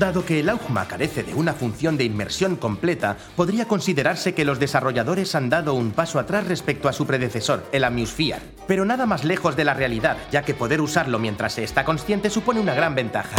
Dado que el AUGMA carece de una función de inmersión completa, podría considerarse que los desarrolladores han dado un paso atrás respecto a su predecesor, el Amusphere. Pero nada más lejos de la realidad, ya que poder usarlo mientras se está consciente supone una gran ventaja.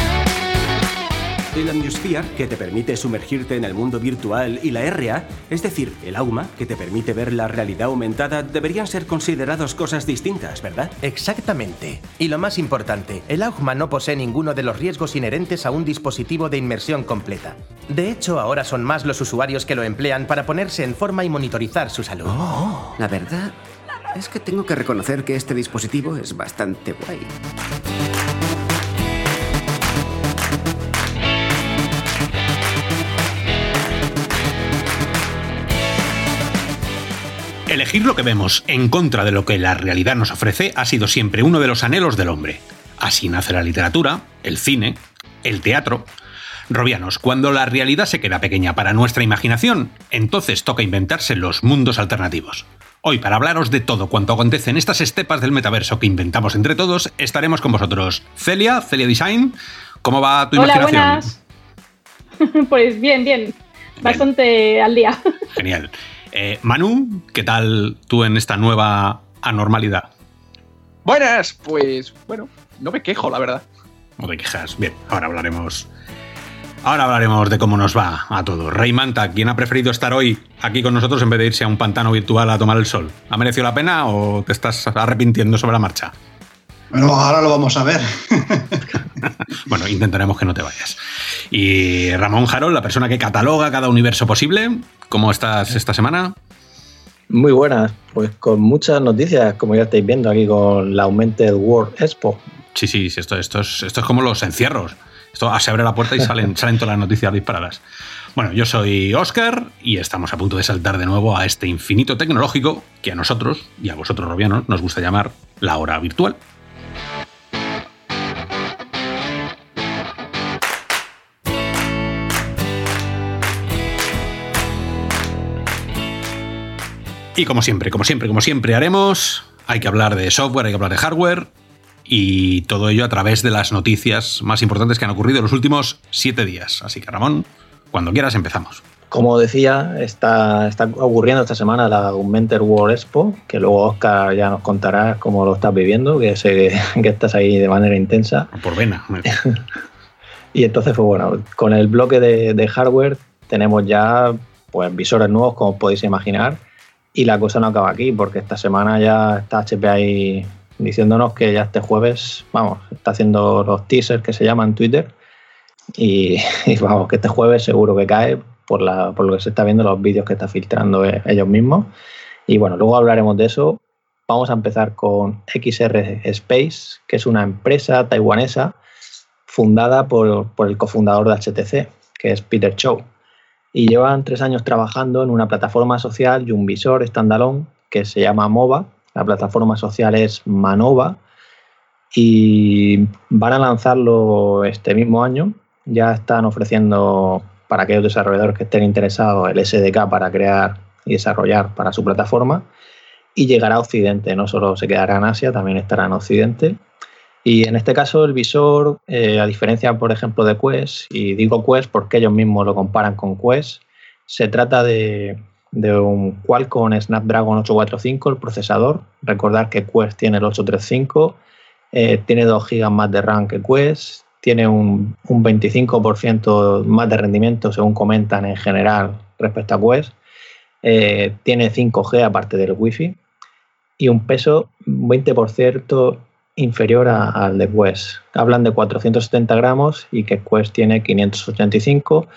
El Amniosphere, que te permite sumergirte en el mundo virtual, y la RA, es decir, el AUMA, que te permite ver la realidad aumentada, deberían ser considerados cosas distintas, ¿verdad? Exactamente. Y lo más importante, el AUGMA no posee ninguno de los riesgos inherentes a un dispositivo de inmersión completa. De hecho, ahora son más los usuarios que lo emplean para ponerse en forma y monitorizar su salud. Oh, la verdad es que tengo que reconocer que este dispositivo es bastante guay. Elegir lo que vemos en contra de lo que la realidad nos ofrece ha sido siempre uno de los anhelos del hombre. Así nace la literatura, el cine, el teatro. Robianos, cuando la realidad se queda pequeña para nuestra imaginación, entonces toca inventarse los mundos alternativos. Hoy, para hablaros de todo cuanto acontece en estas estepas del metaverso que inventamos entre todos, estaremos con vosotros. Celia, Celia Design, ¿cómo va tu Hola, imaginación? buenas. Pues bien, bien. Bastante al día. Genial. Eh, Manu, ¿qué tal tú en esta nueva anormalidad? Buenas, pues bueno, no me quejo, la verdad. No te quejas. Bien, ahora hablaremos. Ahora hablaremos de cómo nos va a todos. Rey Manta, ¿quién ha preferido estar hoy aquí con nosotros en vez de irse a un pantano virtual a tomar el sol? ¿Ha merecido la pena o te estás arrepintiendo sobre la marcha? Bueno, ahora lo vamos a ver. bueno, intentaremos que no te vayas. Y Ramón Jarol, la persona que cataloga cada universo posible, ¿cómo estás esta semana? Muy buenas, pues con muchas noticias, como ya estáis viendo aquí con la Augmented World Expo. Sí, sí, sí, esto, esto, es, esto es como los encierros. Esto se abre la puerta y salen, salen todas las noticias disparadas. Bueno, yo soy Oscar y estamos a punto de saltar de nuevo a este infinito tecnológico que a nosotros y a vosotros, Robianos, nos gusta llamar la hora virtual. Y como siempre, como siempre, como siempre haremos, hay que hablar de software, hay que hablar de hardware y todo ello a través de las noticias más importantes que han ocurrido en los últimos siete días. Así que Ramón, cuando quieras empezamos. Como decía, está, está ocurriendo esta semana la Augmented World Expo, que luego Oscar ya nos contará cómo lo estás viviendo, que sé que estás ahí de manera intensa. Por vena. y entonces, pues bueno, con el bloque de, de hardware tenemos ya pues visores nuevos, como podéis imaginar, y la cosa no acaba aquí, porque esta semana ya está HP ahí diciéndonos que ya este jueves, vamos, está haciendo los teasers que se llaman Twitter. Y, vamos, que este jueves seguro que cae por, la, lo que se está viendo los vídeos que está filtrando eh, ellos mismos. Y bueno, luego hablaremos de eso. Vamos a empezar con XR Space, que es una empresa taiwanesa fundada por, por el cofundador de HTC, que es Peter Chow y llevan tres años trabajando en una plataforma social y un visor standalone que se llama MOVA. La plataforma social es Manova y van a lanzarlo este mismo año. Ya están ofreciendo para aquellos desarrolladores que estén interesados el SDK para crear y desarrollar para su plataforma y llegará a Occidente. No solo se quedará en Asia, también estará en Occidente. Y en este caso el visor, eh, a diferencia, por ejemplo, de Quest, y digo Quest porque ellos mismos lo comparan con Quest, se trata de, de un Qualcomm Snapdragon 845, el procesador. Recordar que Quest tiene el 835, eh, tiene 2 GB más de RAM que Quest, tiene un, un 25% más de rendimiento, según comentan en general, respecto a Quest. Eh, tiene 5G aparte del Wi-Fi y un peso 20% inferior a, al de Quest. Hablan de 470 gramos y que Quest tiene 585.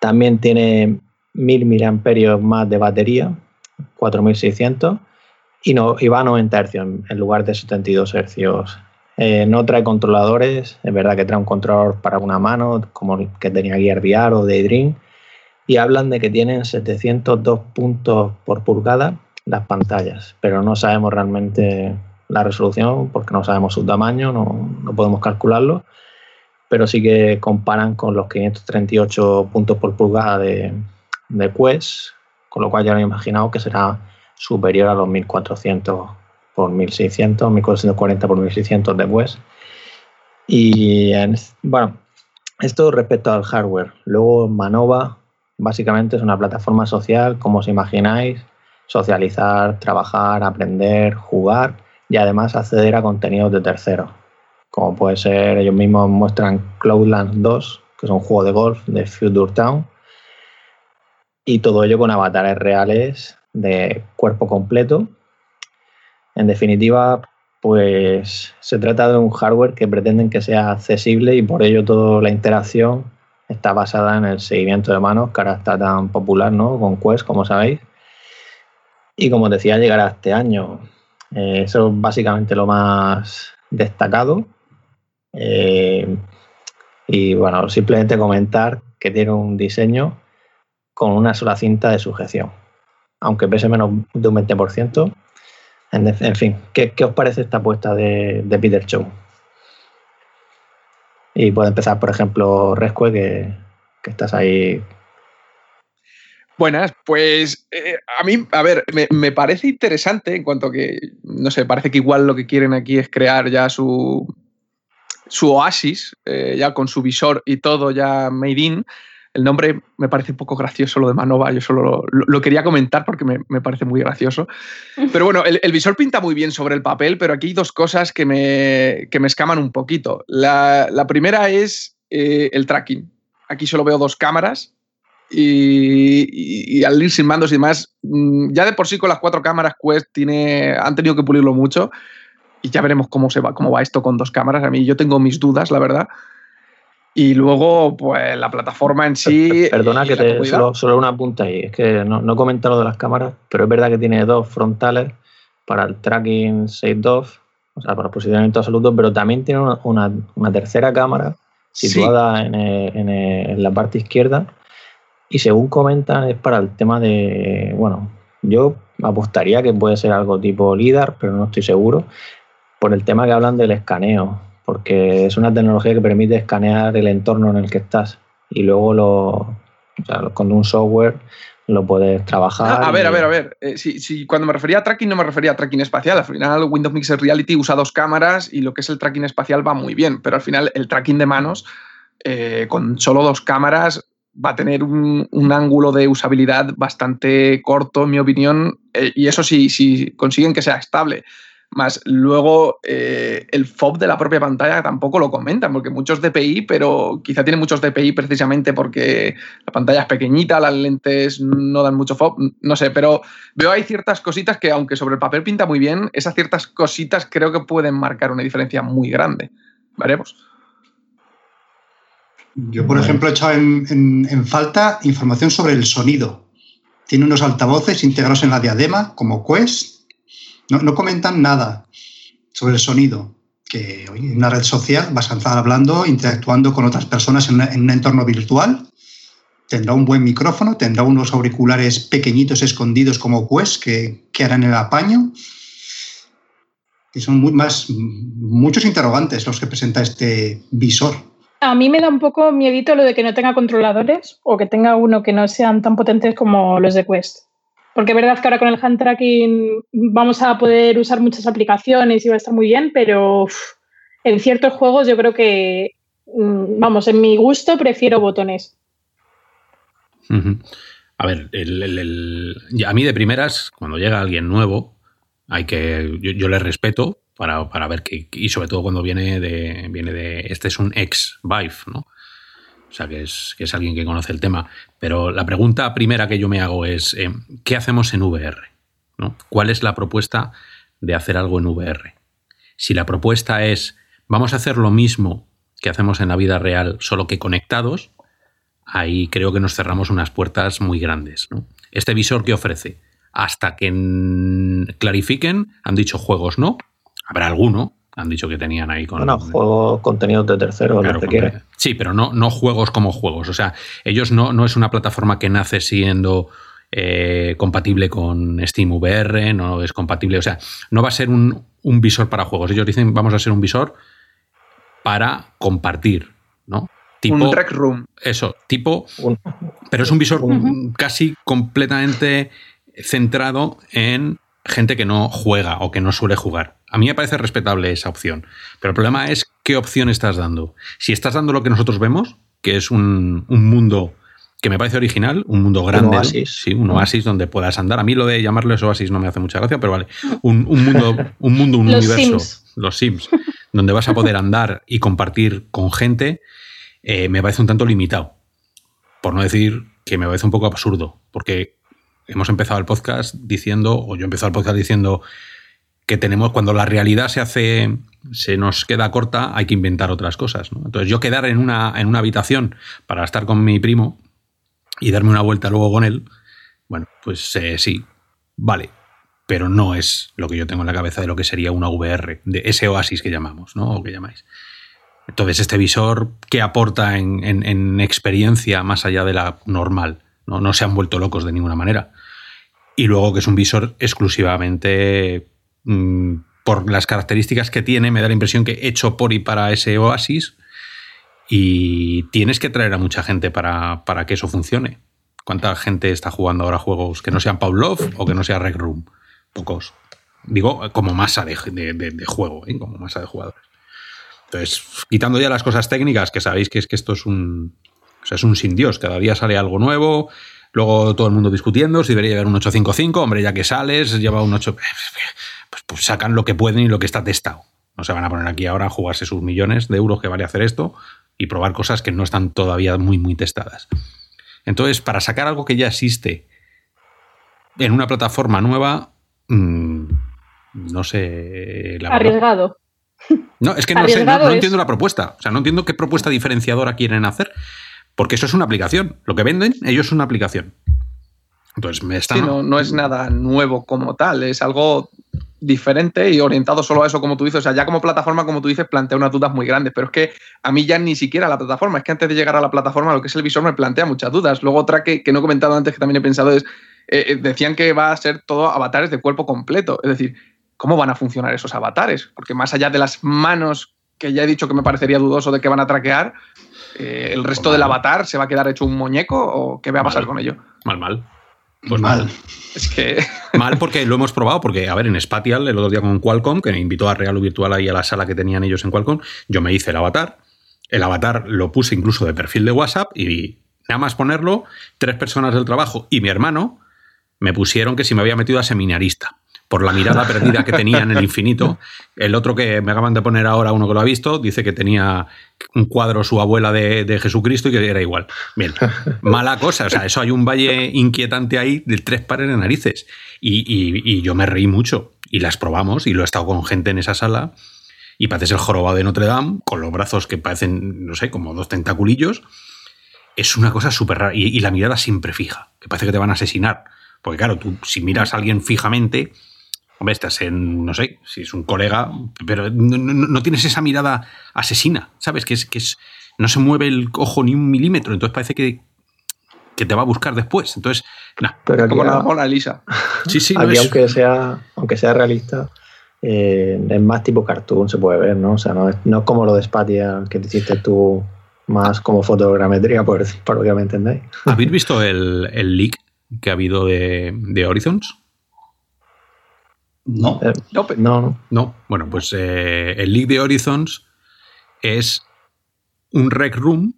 También tiene 1000 miliamperios más de batería, 4600. Y, no, y va a 90 Hz en lugar de 72 Hz. Eh, no trae controladores, es verdad que trae un controlador para una mano, como el que tenía Gear VR o Daydream. Y hablan de que tienen 702 puntos por pulgada las pantallas, pero no sabemos realmente la resolución porque no sabemos su tamaño, no, no, podemos calcularlo, pero sí que comparan con los 538 puntos por pulgada de, de Quest, con lo cual ya lo he imaginado que será superior a los 1400 por 1600, 1440 por 1600 de Quest. Y en, bueno, Esto respecto al hardware. Luego Manova básicamente es una plataforma social, como os imagináis, socializar, trabajar, aprender, jugar y además acceder a contenidos de terceros. Como puede ser, ellos mismos muestran Cloudlands 2, que es un juego de golf de Future Town, y todo ello con avatares reales de cuerpo completo. En definitiva, pues se trata de un hardware que pretenden que sea accesible y por ello toda la interacción está basada en el seguimiento de manos, que ahora está tan popular, ¿no? Con Quest, como sabéis. Y como decía, llegará este año. Eh, eso es básicamente lo más destacado. Eh, y bueno, simplemente comentar que tiene un diseño con una sola cinta de sujeción, aunque pese menos de un 20%. En, fin, ¿qué, os parece esta apuesta de, Peter Chow? Y puede empezar, por ejemplo, Rescue, que, estás ahí Buenas, pues eh, a mí, a ver, me, parece interesante en cuanto que, no sé, parece que igual lo que quieren aquí es crear ya su, su oasis, eh, ya con su visor y todo ya made in. El nombre me parece un poco gracioso, lo de Manova, yo solo lo, quería comentar porque me, parece muy gracioso. Pero bueno, el, visor pinta muy bien sobre el papel, pero aquí hay dos cosas que me, que me escaman un poquito. La, primera es eh, el tracking. Aquí solo veo dos cámaras y, al ir sin mandos y demás, mm, ya de por sí con las cuatro cámaras Quest tiene, han tenido que pulirlo mucho y ya veremos cómo, se va, cómo va esto con dos cámaras. A mí yo tengo mis dudas, la verdad. Y luego, pues la plataforma en sí. Perdona que te solo, solo, una punta ahí. Es que no, no he comentado lo de las cámaras, pero es verdad que tiene dos frontales para el tracking 6.2, o sea, para el posicionamiento absoluto, pero también tiene una, una, tercera cámara situada en, en, en, la parte izquierda. Y según comentan, es para el tema de. Bueno, yo apostaría que puede ser algo tipo LIDAR, pero no estoy seguro, por el tema que hablan del escaneo porque es una tecnología que permite escanear el entorno en el que estás y luego lo, con un software lo puedes trabajar. a ver, a ver, a ver. Eh, si, cuando me refería a tracking no me refería a tracking espacial. Al final Windows Mixer Reality usa dos cámaras y lo que es el tracking espacial va muy bien, pero al final el tracking de manos eh, con solo dos cámaras va a tener un, ángulo de usabilidad bastante corto, en mi opinión, eh, y eso sí, si consiguen que sea estable. Más luego eh, el FOB de la propia pantalla tampoco lo comentan, porque muchos DPI, pero quizá tienen muchos DPI precisamente porque la pantalla es pequeñita, las lentes no dan mucho FOB, no sé, pero veo hay ciertas cositas que aunque sobre el papel pinta muy bien, esas ciertas cositas creo que pueden marcar una diferencia muy grande. Veremos. Yo, por ejemplo, he echado en, en falta información sobre el sonido. Tiene unos altavoces integrados en la diadema, como Quest, no, comentan nada sobre el sonido, que en una red social vas a estar hablando, interactuando con otras personas en, un entorno virtual. Tendrá un buen micrófono, tendrá unos auriculares pequeñitos escondidos como Quest que, que harán el apaño. Y son más, muchos interrogantes los que presenta este visor. A mí me da un poco miedito lo de que no tenga controladores o que tenga uno que no sean tan potentes como los de Quest. Porque es verdad que ahora con el hand tracking vamos a poder usar muchas aplicaciones y va a estar muy bien, pero en ciertos juegos yo creo que, mm, vamos, en mi gusto prefiero botones. A ver, a mí de primeras, cuando llega alguien nuevo, hay que. Yo, le respeto para, ver que. Y sobre todo cuando viene de. Viene de. Este es un ex Vive, ¿no? O sea, que es, que es alguien que conoce el tema. Pero la pregunta primera que yo me hago es, eh, ¿qué hacemos en VR? ¿No? ¿Cuál es la propuesta de hacer algo en VR? Si la propuesta es, vamos a hacer lo mismo que hacemos en la vida real, solo que conectados, ahí creo que nos cerramos unas puertas muy grandes. Este visor que ofrece, hasta que clarifiquen, han dicho juegos no, habrá alguno, han dicho que tenían ahí con. Bueno, juegos, contenidos de terceros, lo que Sí, pero no, no juegos como juegos. O sea, ellos no, no es una plataforma que nace siendo eh, compatible con Steam VR, no es compatible. O sea, no va a ser un, visor para juegos. Ellos dicen, vamos a ser un visor para compartir, ¿no? Tipo, un track room. Eso, tipo. pero es un visor casi completamente centrado en gente que no juega o que no suele jugar. A mí me parece respetable esa opción. Pero el problema es qué opción estás dando. Si estás dando lo que nosotros vemos, que es un, un mundo que me parece original, un mundo grande. Un oasis. Sí, un oasis donde puedas andar. A mí lo de llamarlo oasis no me hace mucha gracia, pero vale. Un, un mundo, un mundo, un Los universo. Sims. Los Sims. donde vas a poder andar y compartir con gente, eh, me parece un tanto limitado. Por no decir que me parece un poco absurdo. Porque hemos empezado el podcast diciendo, o yo he empezado el podcast diciendo que tenemos, cuando la realidad se hace, se nos queda corta, hay que inventar otras cosas. ¿no? Entonces, yo quedar en una, en una habitación para estar con mi primo y darme una vuelta luego con él, bueno, pues eh, sí, vale. Pero no es lo que yo tengo en la cabeza de lo que sería una VR, de ese oasis que llamamos, ¿no? O que llamáis. Entonces, este visor, ¿qué aporta en, en- en experiencia más allá de la normal? ¿No? no se han vuelto locos de ninguna manera. Y luego que es un visor exclusivamente mm, por las características que tiene, me da la impresión que hecho por y para ese oasis. Y tienes que traer a mucha gente para, para que eso funcione. ¿Cuánta gente está jugando ahora juegos que no sean Pavlov o que no sea Rec Room? Pocos. Digo, como masa de, juego, ¿eh? como masa de jugadores. Entonces, quitando ya las cosas técnicas, que sabéis que es que esto es un. Sea, es un sin Dios. Cada día sale algo nuevo. Luego todo el mundo discutiendo si debería haber un 855. Hombre, ya que sales, lleva un 8. Pues, pues sacan lo que pueden y lo que está testado. No se van a poner aquí ahora a jugarse sus millones de euros que vale hacer esto y probar cosas que no están todavía muy, muy testadas. Entonces, para sacar algo que ya existe en una plataforma nueva, mm, no sé. la verdad. Arriesgado. No, es que no sé, no, entiendo la propuesta. O sea, no entiendo qué propuesta diferenciadora quieren hacer. Porque eso es una aplicación. Lo que venden, ellos es una aplicación. Entonces, me están. Sí, no, no es nada nuevo como tal, es algo diferente y orientado solo a eso, como tú dices. O sea, ya como plataforma, como tú dices, plantea unas dudas muy grandes, pero es que a mí ya ni siquiera la plataforma, es que antes de llegar a la plataforma, lo que es el visor me plantea muchas dudas. Luego otra que, que no he comentado antes, que también he pensado, es, eh, eh, decían que va a ser todo avatares de cuerpo completo. Es decir, ¿cómo van a funcionar esos avatares? Porque más allá de las manos, que ya he dicho que me parecería dudoso de que van a traquear, eh, ¿el resto del avatar se va a quedar hecho un muñeco o qué va a pasar Mal. con ello? Mal, mal. Pues Mal. Es que... Mal porque lo hemos probado, porque, a ver, en Spatial, el otro día con Qualcomm, que me invitó a Real Virtual ahí a la sala que tenían ellos en Qualcomm, yo me hice el avatar. El avatar lo puse incluso de perfil de WhatsApp y nada más ponerlo, tres personas del trabajo y mi hermano me pusieron que si me había metido a seminarista por la mirada perdida que tenía en el infinito. El otro que me acaban de poner ahora, uno que lo ha visto, dice que tenía un cuadro su abuela de, de Jesucristo y que era igual. Bien, mala cosa. O sea, eso hay un valle inquietante ahí de tres pares de narices. Y, yo me reí mucho. Y las probamos y lo he estado con gente en esa sala. Y pareces el jorobado de Notre Dame, con los brazos que parecen, no sé, como dos tentaculillos. Es una cosa súper rara. Y, y la mirada siempre fija, que parece que te van a asesinar. Porque claro, tú si miras a alguien fijamente, hombre, estás en, no sé, si es un colega, pero no, no- no tienes esa mirada asesina, ¿sabes? Que es, que es, no se mueve el ojo ni un milímetro, entonces parece que, que te va a buscar después. Entonces, nah. Pero aquí, como la Mona Lisa. Sí, sí, no aquí es- aunque, sea, aunque sea realista, eh, es más tipo cartoon, se puede ver, ¿no? O sea, no es, no es como lo de Spatial que te hiciste tú más como fotogrametría, por, por lo que me entendéis. ¿Habéis visto el, el leak que ha habido de, de Horizons? No. Eh, No, no, no. No. Bueno, pues eh, el leak de Horizons es un rec room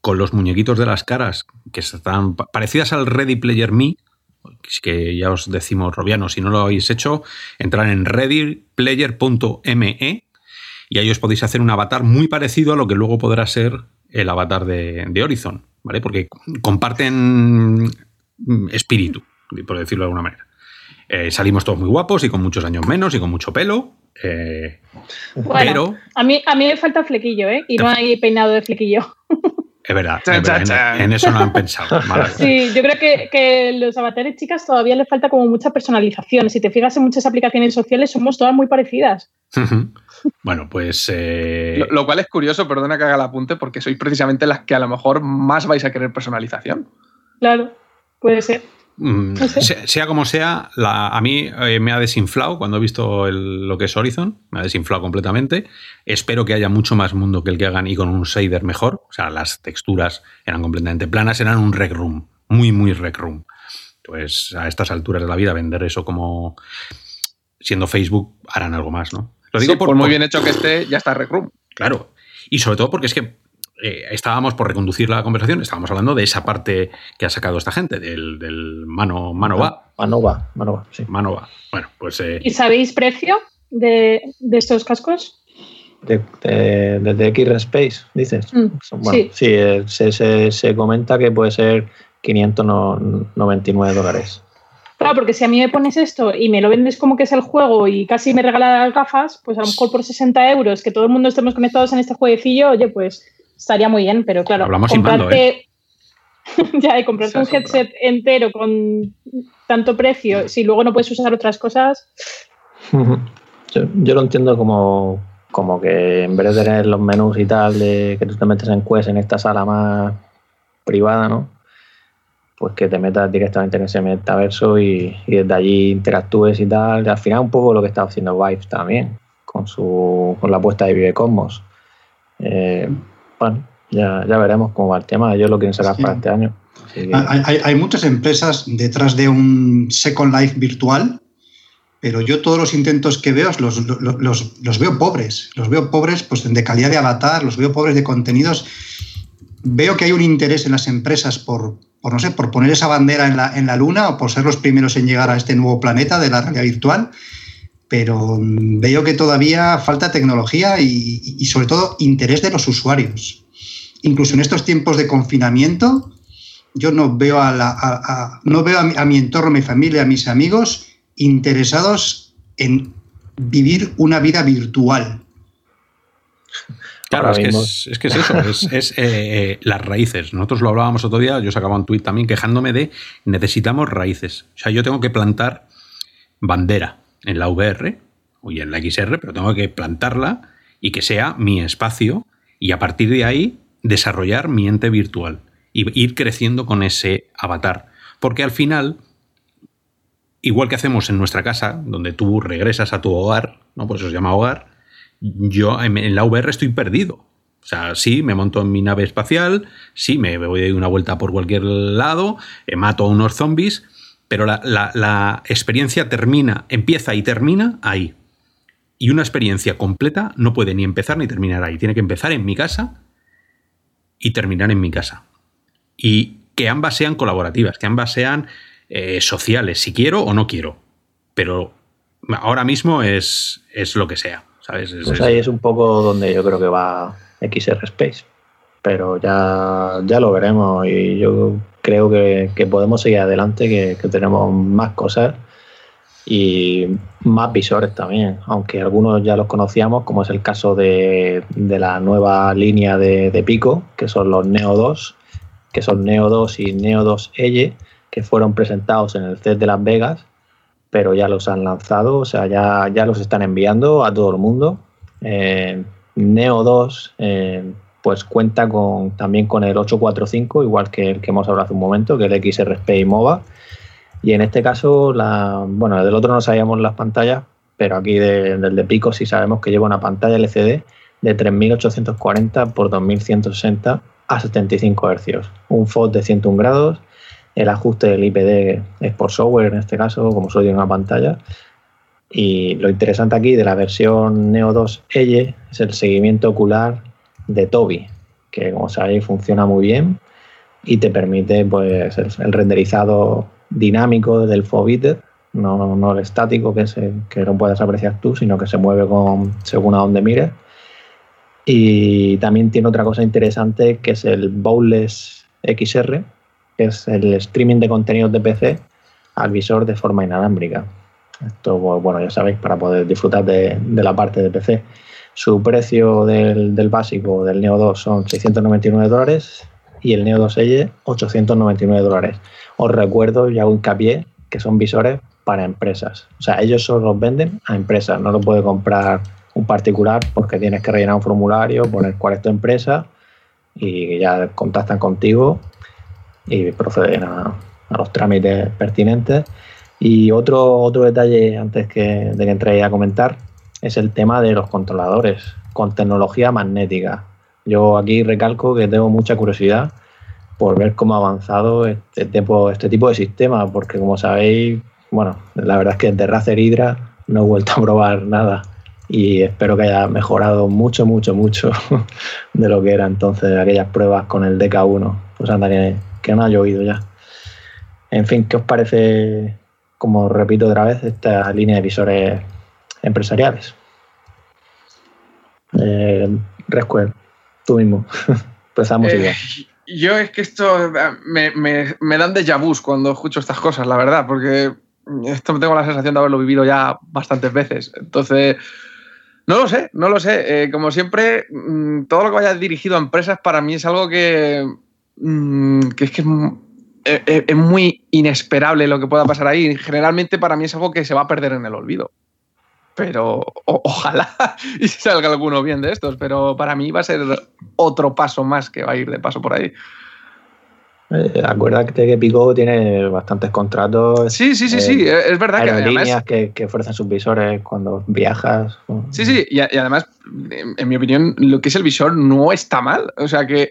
con los muñequitos de las caras que están pa- parecidas al Ready Player Me. Que ya os decimos, Robiano, si no lo habéis hecho, entrar en readyplayer.me y ahí os podéis hacer un avatar muy parecido a lo que luego podrá ser el avatar de, de Horizon, ¿vale? Porque comparten mm, espíritu, por decirlo de alguna manera. Eh, salimos todos muy guapos y con muchos años menos y con mucho pelo. eh, Bueno, pero a, mí, a mí me falta flequillo, ¿eh? Y no hay peinado de flequillo. es verdad, es en, en eso no han pensado. Mala- Sí, yo creo que, que los avatares chicas todavía les falta como mucha personalización. Si te fijas en muchas aplicaciones sociales, somos todas muy parecidas. bueno, pues. eh, Lo, lo cual es curioso, perdona que haga el apunte, porque sois precisamente las que a lo mejor más vais a querer personalización. Claro, puede ser. Mm, sea, sea como sea, la- a mí eh, me ha desinflado cuando he visto el- lo que es Horizon, me ha desinflado completamente. Espero que haya mucho más mundo que el que hagan y con un shader mejor. O sea, las texturas eran completamente planas, eran un rec room, muy, muy rec room. Pues a estas alturas de la vida, vender eso como siendo Facebook harán algo más, ¿no? Lo digo Sí, por, por muy bien hecho que esté, ya está Rec Room. Claro. Y sobre todo porque es que eh, estábamos por reconducir la conversación, estábamos hablando de esa parte que ha sacado esta gente, del, del mano, mano va. Mano va, mano va, sí. Mano va. Bueno, pues. eh, ¿Y sabéis precio de, de estos cascos? De, de, desde X Space, dices. Mm, Bueno, sí. sí, eh, se, se- se comenta que puede ser 599 dólares. Claro, porque si a mí me pones esto y me lo vendes como que es el juego y casi me regalas las gafas, pues a lo mejor por 60 euros, que todo el mundo estemos conectados en este jueguecillo, oye, pues estaría muy bien, pero claro, Hablamos mando, comprarte, ya, y comprarte un headset entero con tanto precio, si luego no puedes usar otras cosas, yo, yo lo entiendo como, como que en vez de tener los menús y tal, de que tú te metes en Quest en esta sala más privada, ¿no? Pues que te metas directamente en ese metaverso y, y desde allí interactúes y tal. Y al final un poco lo que está haciendo Vive también, con su con la apuesta de Vive Cosmos. Eh, bueno, ya, ya veremos cómo va el tema. Ellos lo quieren sacar Sí. para este año. Que- Hay, hay- hay muchas empresas detrás de un Second Life virtual, pero yo todos los intentos que veo los, los, los- los veo pobres. Los veo pobres pues, de calidad de avatar, los veo pobres de contenidos. Veo que hay un interés en las empresas por, por no sé, por poner esa bandera en la, en la luna o por ser los primeros en llegar a este nuevo planeta de la realidad virtual. Pero mm, veo que todavía falta tecnología y, y sobre todo interés de los usuarios. Incluso en estos tiempos de confinamiento, yo no veo a, la- a- a- no veo a mi, a mi entorno, a mi familia, a mis amigos interesados en vivir una vida virtual. Claro, es que es, es que es eso, es, es, eh, eh, las raíces. Nosotros lo hablábamos otro día, yo sacaba un tuit también quejándome de necesitamos raíces. O sea, yo tengo que plantar bandera en la VR y en la XR, pero tengo que plantarla y que sea mi espacio y a partir de ahí desarrollar mi ente virtual y ir creciendo con ese avatar. Porque al final, igual que hacemos en nuestra casa, donde tú regresas a tu hogar, ¿no? Pues eso se llama hogar, yo en la VR estoy perdido. O sea, sí, me monto en mi nave espacial, sí, me voy una vuelta por cualquier lado, eh, mato a unos zombies, pero la, la- la experiencia termina, empieza y termina ahí. Y una experiencia completa no puede ni empezar ni terminar ahí. Tiene que empezar en mi casa y terminar en mi casa. Y que ambas sean colaborativas, que ambas sean eh, sociales, si quiero o no quiero. Pero ahora mismo es, es lo que sea. ¿sabes? Es- Pues es- ahí es un poco donde yo creo que va XR Space. Pero ya, ya lo veremos y yo creo que, podemos seguir adelante, que, tenemos más cosas y más visores también, aunque algunos ya los conocíamos, como es el caso de, de la nueva línea de, Pico, que son los Neo 2, que son Neo 2 y Neo 2 Elle, que fueron presentados en el CES de Las Vegas pero ya los han lanzado, o sea, ya, ya los están enviando a todo el mundo. Eh, Neo 2 eh, pues cuenta con, también con el 845, igual que el que hemos hablado hace un momento, que el XR Space MOVA. Y en este caso, la, bueno, del otro no sabíamos las pantallas, pero aquí de- del de Pico sí sabemos que lleva una pantalla LCD de 3840 por 2160 a 75 Hz. Un FOD de 101 grados el ajuste del IPD es por software en este caso, como solo tiene una pantalla. Y lo interesante aquí de la versión Neo 2 Elle es el seguimiento ocular de Toby, que como sabéis funciona muy bien y te permite pues el, renderizado dinámico del Foveated, no, no el estático que, se, que no puedes apreciar tú, sino que se mueve con, según a donde mires. Y también tiene otra cosa interesante que es el Bowless XR, que es el streaming de contenidos de PC al visor de forma inalámbrica. Esto, pues, bueno, ya sabéis, para poder disfrutar de la parte de PC. Su precio del, del básico del Neo 2 son 699 dólares y el Neo 2 Elle 899 dólares. Os recuerdo y hago hincapié que son visores para empresas. O sea, ellos solo los venden a empresas, no lo puede comprar un particular porque tienes que rellenar un formulario, poner cuál es tu empresa y ya contactan contigo y proceden a, a los trámites pertinentes. Y otro, otro detalle antes que, de que entréis a comentar es el tema de los controladores con tecnología magnética. Yo aquí recalco que tengo mucha curiosidad por ver cómo ha avanzado este tipo, este tipo de sistema, porque como sabéis, bueno, la verdad es que de Razer Hydra no he vuelto a probar nada y espero que haya mejorado mucho, mucho, mucho de lo que era entonces aquellas pruebas con el DK1. Pues anda, que, que no ha llovido ya. En fin, ¿qué os parece, como repito otra vez, esta línea de visores empresariales? Eh, tú mismo. Empezamos eh, Yo es que esto me, me, me dan déjà vu cuando escucho estas cosas, la verdad, porque esto tengo la sensación de haberlo vivido ya bastantes veces. Entonces, no lo sé, no lo sé. Eh, como siempre, mm, todo lo que vaya dirigido a empresas para mí es algo que, mm, que es que eh, es, muy inesperable lo que pueda pasar ahí. Generalmente para mí es algo que se va a perder en el olvido. Pero ojalá y salga alguno bien de estos, pero para mí va a ser otro paso más que va a ir de paso por ahí. Eh, acuérdate que Pico tiene bastantes contratos. Sí, sí, sí, sí, es verdad que además. Que, que ofrecen sus visores cuando viajas. Sí, sí, y, además, en mi opinión, lo que es el visor no está mal. O sea que.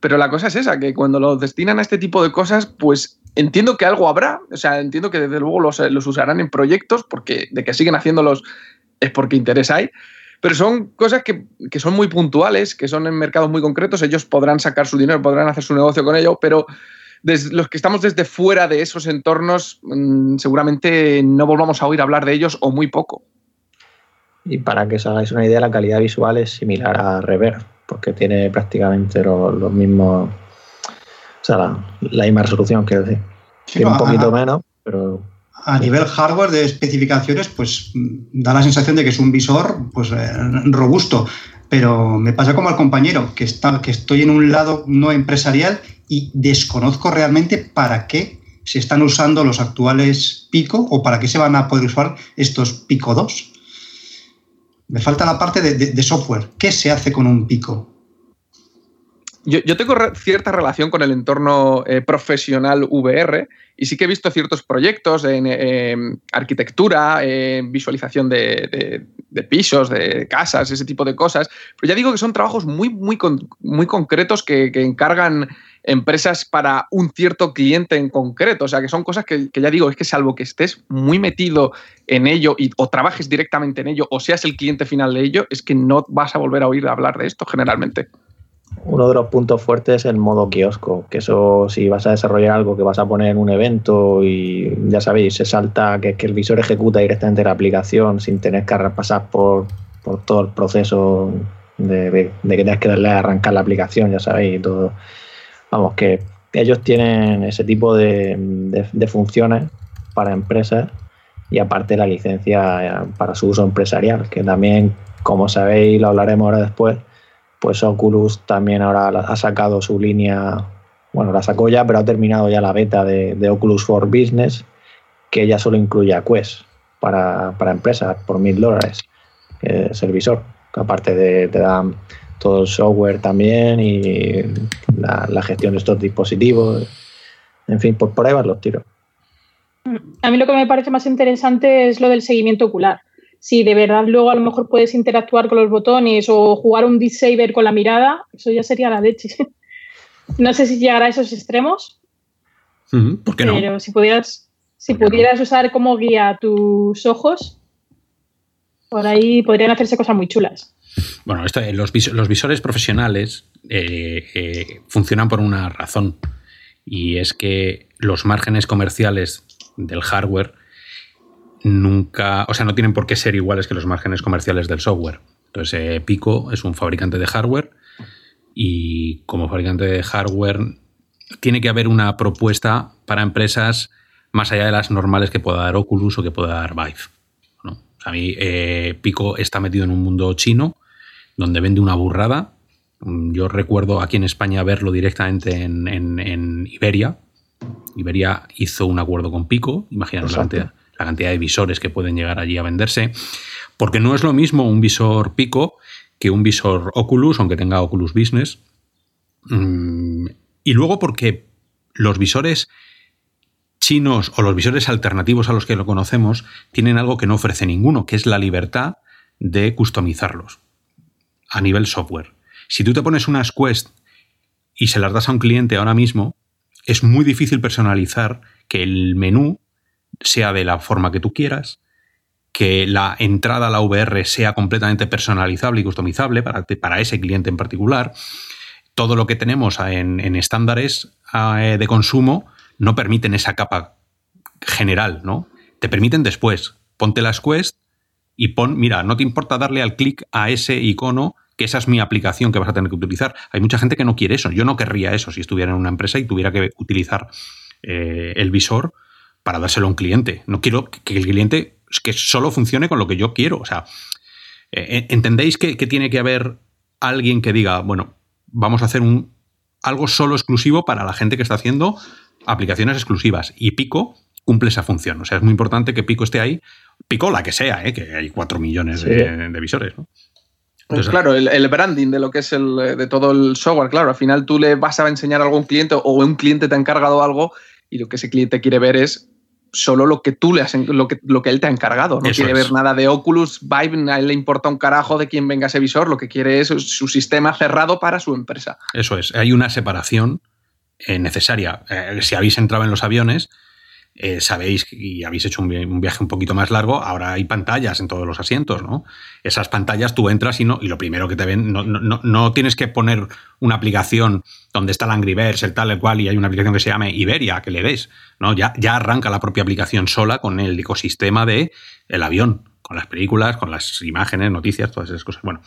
Pero la cosa es esa, que cuando los destinan a este tipo de cosas, pues entiendo que algo habrá. O sea, entiendo que desde luego los, usarán en proyectos, porque de que siguen haciéndolos es porque interés hay pero son cosas que, son muy puntuales, que son en mercados muy concretos, ellos podrán sacar su dinero, podrán hacer su negocio con ello, pero los que estamos desde fuera de esos entornos mm, seguramente no volvamos a oír hablar de ellos o muy poco. Y para que os hagáis una idea, la calidad visual es similar a Rever, porque tiene prácticamente los, mismos, o sea, la, misma resolución, quiero decir. tiene un poquito menos, pero a nivel hardware de especificaciones, pues da la sensación de que es un visor pues, eh, robusto. Pero me pasa como al compañero, que, está, que estoy en un lado no empresarial y desconozco realmente para qué se están usando los actuales Pico o para qué se van a poder usar estos Pico 2. Me falta la parte de software. ¿Qué se hace con un Pico? Yo, tengo cierta relación con el entorno eh, profesional VR y sí que he visto ciertos proyectos en em, arquitectura, visualización de, pisos, de casas, ese tipo de cosas. Pero ya digo que son trabajos muy, muy, muy concretos que, encargan empresas para un cierto cliente en concreto. O sea, que son cosas que, ya digo, es que salvo que estés muy metido en ello y, o trabajes directamente en ello o seas el cliente final de ello, es que no vas a volver a oír hablar de esto generalmente uno de los puntos fuertes es el modo kiosco, que eso si vas a desarrollar algo que vas a poner en un evento y ya sabéis, se salta que, que el visor ejecuta directamente la aplicación sin tener que pasar por, todo el proceso de, que tengas que darle a arrancar la aplicación, ya sabéis, y todo. Vamos, que ellos tienen ese tipo de, de funciones para empresas y aparte la licencia para su uso empresarial, que también, como sabéis, lo hablaremos ahora después, pues Oculus también ahora ha sacado su línea, bueno, la sacó ya, pero ha terminado ya la beta de, Oculus for Business, que ya solo incluye a Quest para, empresas por mil dólares, que es el visor, que aparte de, te dan todo el software también y la, gestión de estos dispositivos. En fin, pues por ahí van los tiros. A mí lo que me parece más interesante es lo del seguimiento ocular si de verdad luego a lo mejor puedes interactuar con los botones o jugar un Beat con la mirada, eso ya sería la leche. no sé si llegará a esos extremos. ¿Por qué no? Pero si pudieras, si pudieras usar como guía tus ojos, por ahí podrían hacerse cosas muy chulas. Bueno, esto, los, los, visores profesionales eh, eh, funcionan por una razón y es que los márgenes comerciales del hardware nunca, o sea, no tienen por qué ser iguales que los márgenes comerciales del software. Entonces, eh, Pico es un fabricante de hardware y como fabricante de hardware tiene que haber una propuesta para empresas más allá de las normales que pueda dar Oculus o que pueda dar Vive. a mí, eh, Pico está metido en un mundo chino donde vende una burrada. Yo recuerdo aquí en España verlo directamente en, Iberia. Iberia hizo un acuerdo con Pico, imaginaos la cantidad la cantidad de visores que pueden llegar allí a venderse, porque no es lo mismo un visor Pico que un visor Oculus, aunque tenga Oculus Business. Mm, y luego porque los visores chinos o los visores alternativos a los que lo conocemos tienen algo que no ofrece ninguno, que es la libertad de customizarlos a nivel software. Si tú te pones unas Quest y se las das a un cliente ahora mismo, es muy difícil personalizar que el menú sea de la forma que tú quieras, que la entrada a la VR sea completamente personalizable y customizable para, para ese cliente en particular. Todo lo que tenemos en, estándares eh, de consumo no permiten esa capa general, ¿no? Te permiten después. Ponte las Quest y pon, mira, no te importa darle al clic a ese icono que esa es mi aplicación que vas a tener que utilizar. Hay mucha gente que no quiere eso. Yo no querría eso si estuviera en una empresa y tuviera que utilizar eh, el visor para dárselo a un cliente. No quiero que el cliente que solo funcione con lo que yo quiero. O sea, eh, ¿entendéis que, tiene que haber alguien que diga, bueno, vamos a hacer un, algo solo exclusivo para la gente que está haciendo aplicaciones exclusivas? Y Pico cumple esa función. O sea, es muy importante que Pico esté ahí. Pico la que sea, ¿eh? que hay cuatro millones de, visores. ¿no? Pues claro, el, branding de lo que es el de todo el software, claro, al final tú le vas a enseñar a algún cliente o un cliente te ha encargado algo y lo que ese cliente quiere ver es solo lo que tú le has, lo que, lo que él te ha encargado. No quiere ver nada de Oculus Vive, a él le importa un carajo de quién venga ese visor, lo que quiere es su sistema cerrado para su empresa. Eso es, hay una separación eh, necesaria. Eh, si habéis entrado en los aviones, eh, sabéis y habéis hecho un, viaje un poquito más largo, ahora hay pantallas en todos los asientos, ¿no? Esas pantallas tú entras y, no, y lo primero que te ven, no, no, no tienes que poner una aplicación donde está el Angry Birds, el tal, el cual, y hay una aplicación que se llama Iberia, que le des, ¿no? Ya, ya arranca la propia aplicación sola con el ecosistema de el avión, con las películas, con las imágenes, noticias, todas esas cosas. Bueno,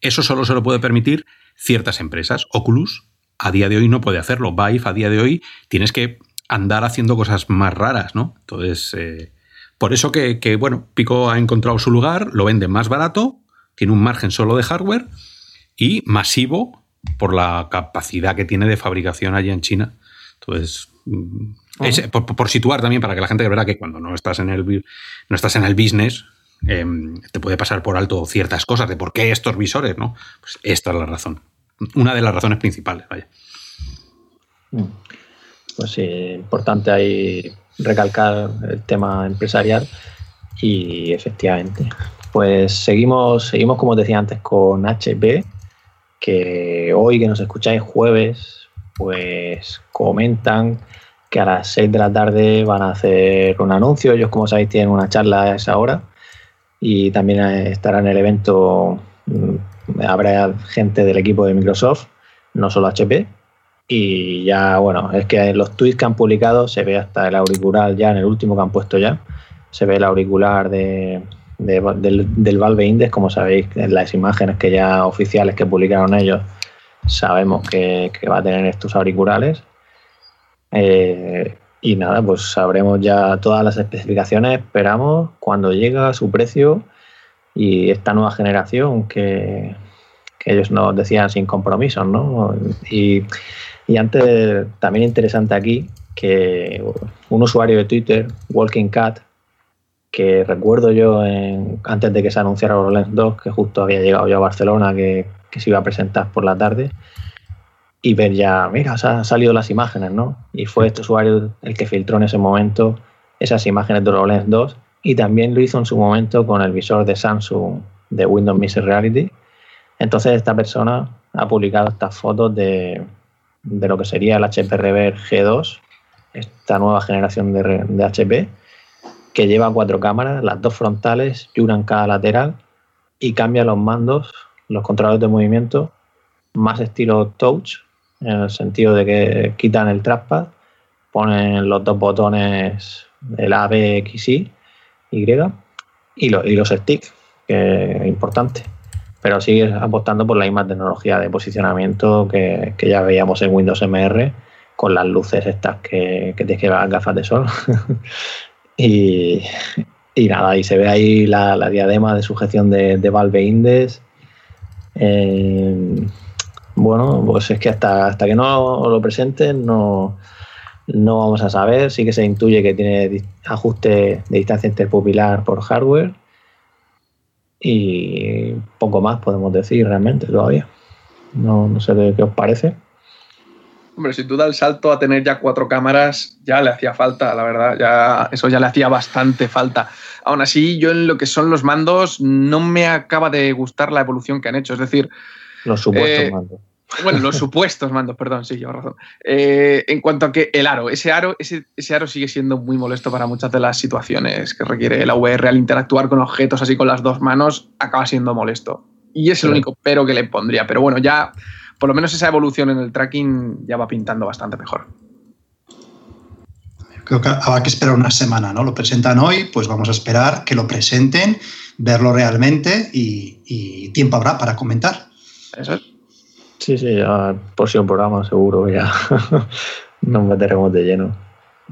eso solo se lo puede permitir ciertas empresas. Oculus a día de hoy no puede hacerlo. Vive a día de hoy tienes que andar haciendo cosas más raras, ¿no? Entonces, eh, por eso que, bueno, Pico ha encontrado su lugar, lo vende más barato, tiene un margen solo de hardware y masivo por la capacidad que tiene de fabricación allá en China. Entonces, mm, por, situar también para que la gente vea que cuando no estás en el, no estás en el business, em, te puede pasar por alto ciertas cosas de por qué estos visores, ¿no? Pues esta es la razón. Una de las razones principales, vaya. Mm pues sí, importante ahí recalcar el tema empresarial y efectivamente. Pues seguimos, seguimos como decía antes con HP, que hoy que nos escucháis jueves, pues comentan que a las 6 de la tarde van a hacer un anuncio. Ellos, como sabéis, tienen una charla a esa hora y también estará en el evento, mm, habrá gente del equipo de Microsoft, no solo HP, y ya, bueno, es que en los tweets que han publicado se ve hasta el auricular ya, en el último que han puesto ya, se ve el auricular de, del, Valve Index, como sabéis, en las imágenes que ya oficiales que publicaron ellos, sabemos que, va a tener estos auriculares. Eh, y nada, pues sabremos ya todas las especificaciones, esperamos, cuando llega su precio y esta nueva generación que, que ellos nos decían sin compromisos, ¿no? Y antes, también interesante aquí, que un usuario de Twitter, Walking Cat, que recuerdo yo antes de que se anunciara HoloLens 2, que justo había llegado yo a Barcelona, que, se iba a presentar por la tarde, y ver ya, mira, se han salido las imágenes, ¿no? Y fue este usuario el que filtró en ese momento esas imágenes de HoloLens 2 y también lo hizo en su momento con el visor de Samsung de Windows Mixed Reality. Entonces esta persona ha publicado estas fotos de, de lo que sería el HP Rever G2, esta nueva generación de, HP, que lleva cuatro cámaras, las dos frontales y una en cada lateral, y cambia los mandos, los controladores de movimiento, más estilo touch, en el sentido de que quitan el trackpad, ponen los dos botones, el A, B, X, Y, Y, y, y los sticks, que es importante pero sigue apostando por la misma tecnología de posicionamiento que, ya veíamos en Windows MR con las luces estas que, que tienes que gafas de sol. y, nada, y se ve ahí la, diadema de sujeción de, Valve Index. Eh, bueno, pues es que hasta, hasta que no lo presenten no, no vamos a saber. Sí que se intuye que tiene ajuste de distancia interpupilar por hardware y poco más podemos decir realmente todavía. No, sé de qué os parece. Hombre, sin duda el salto a tener ya cuatro cámaras ya le hacía falta, la verdad, ya eso ya le hacía bastante falta. Aún así, yo en lo que son los mandos no me acaba de gustar la evolución que han hecho, es decir, los supuestos eh, mandos. Bueno, los supuestos mandos, perdón, sí, llevo razón. Eh, en cuanto a que el aro, ese aro, ese, ese, aro sigue siendo muy molesto para muchas de las situaciones que requiere la VR al interactuar con objetos así con las dos manos, acaba siendo molesto. Y es el único pero que le pondría. Pero bueno, ya por lo menos esa evolución en el tracking ya va pintando bastante mejor. Creo que habrá que esperar una semana, ¿no? Lo presentan hoy, pues vamos a esperar que lo presenten, verlo realmente y, y tiempo habrá para comentar. Eso es. Sí, sí, ya próximo programa seguro ya nos meteremos de lleno.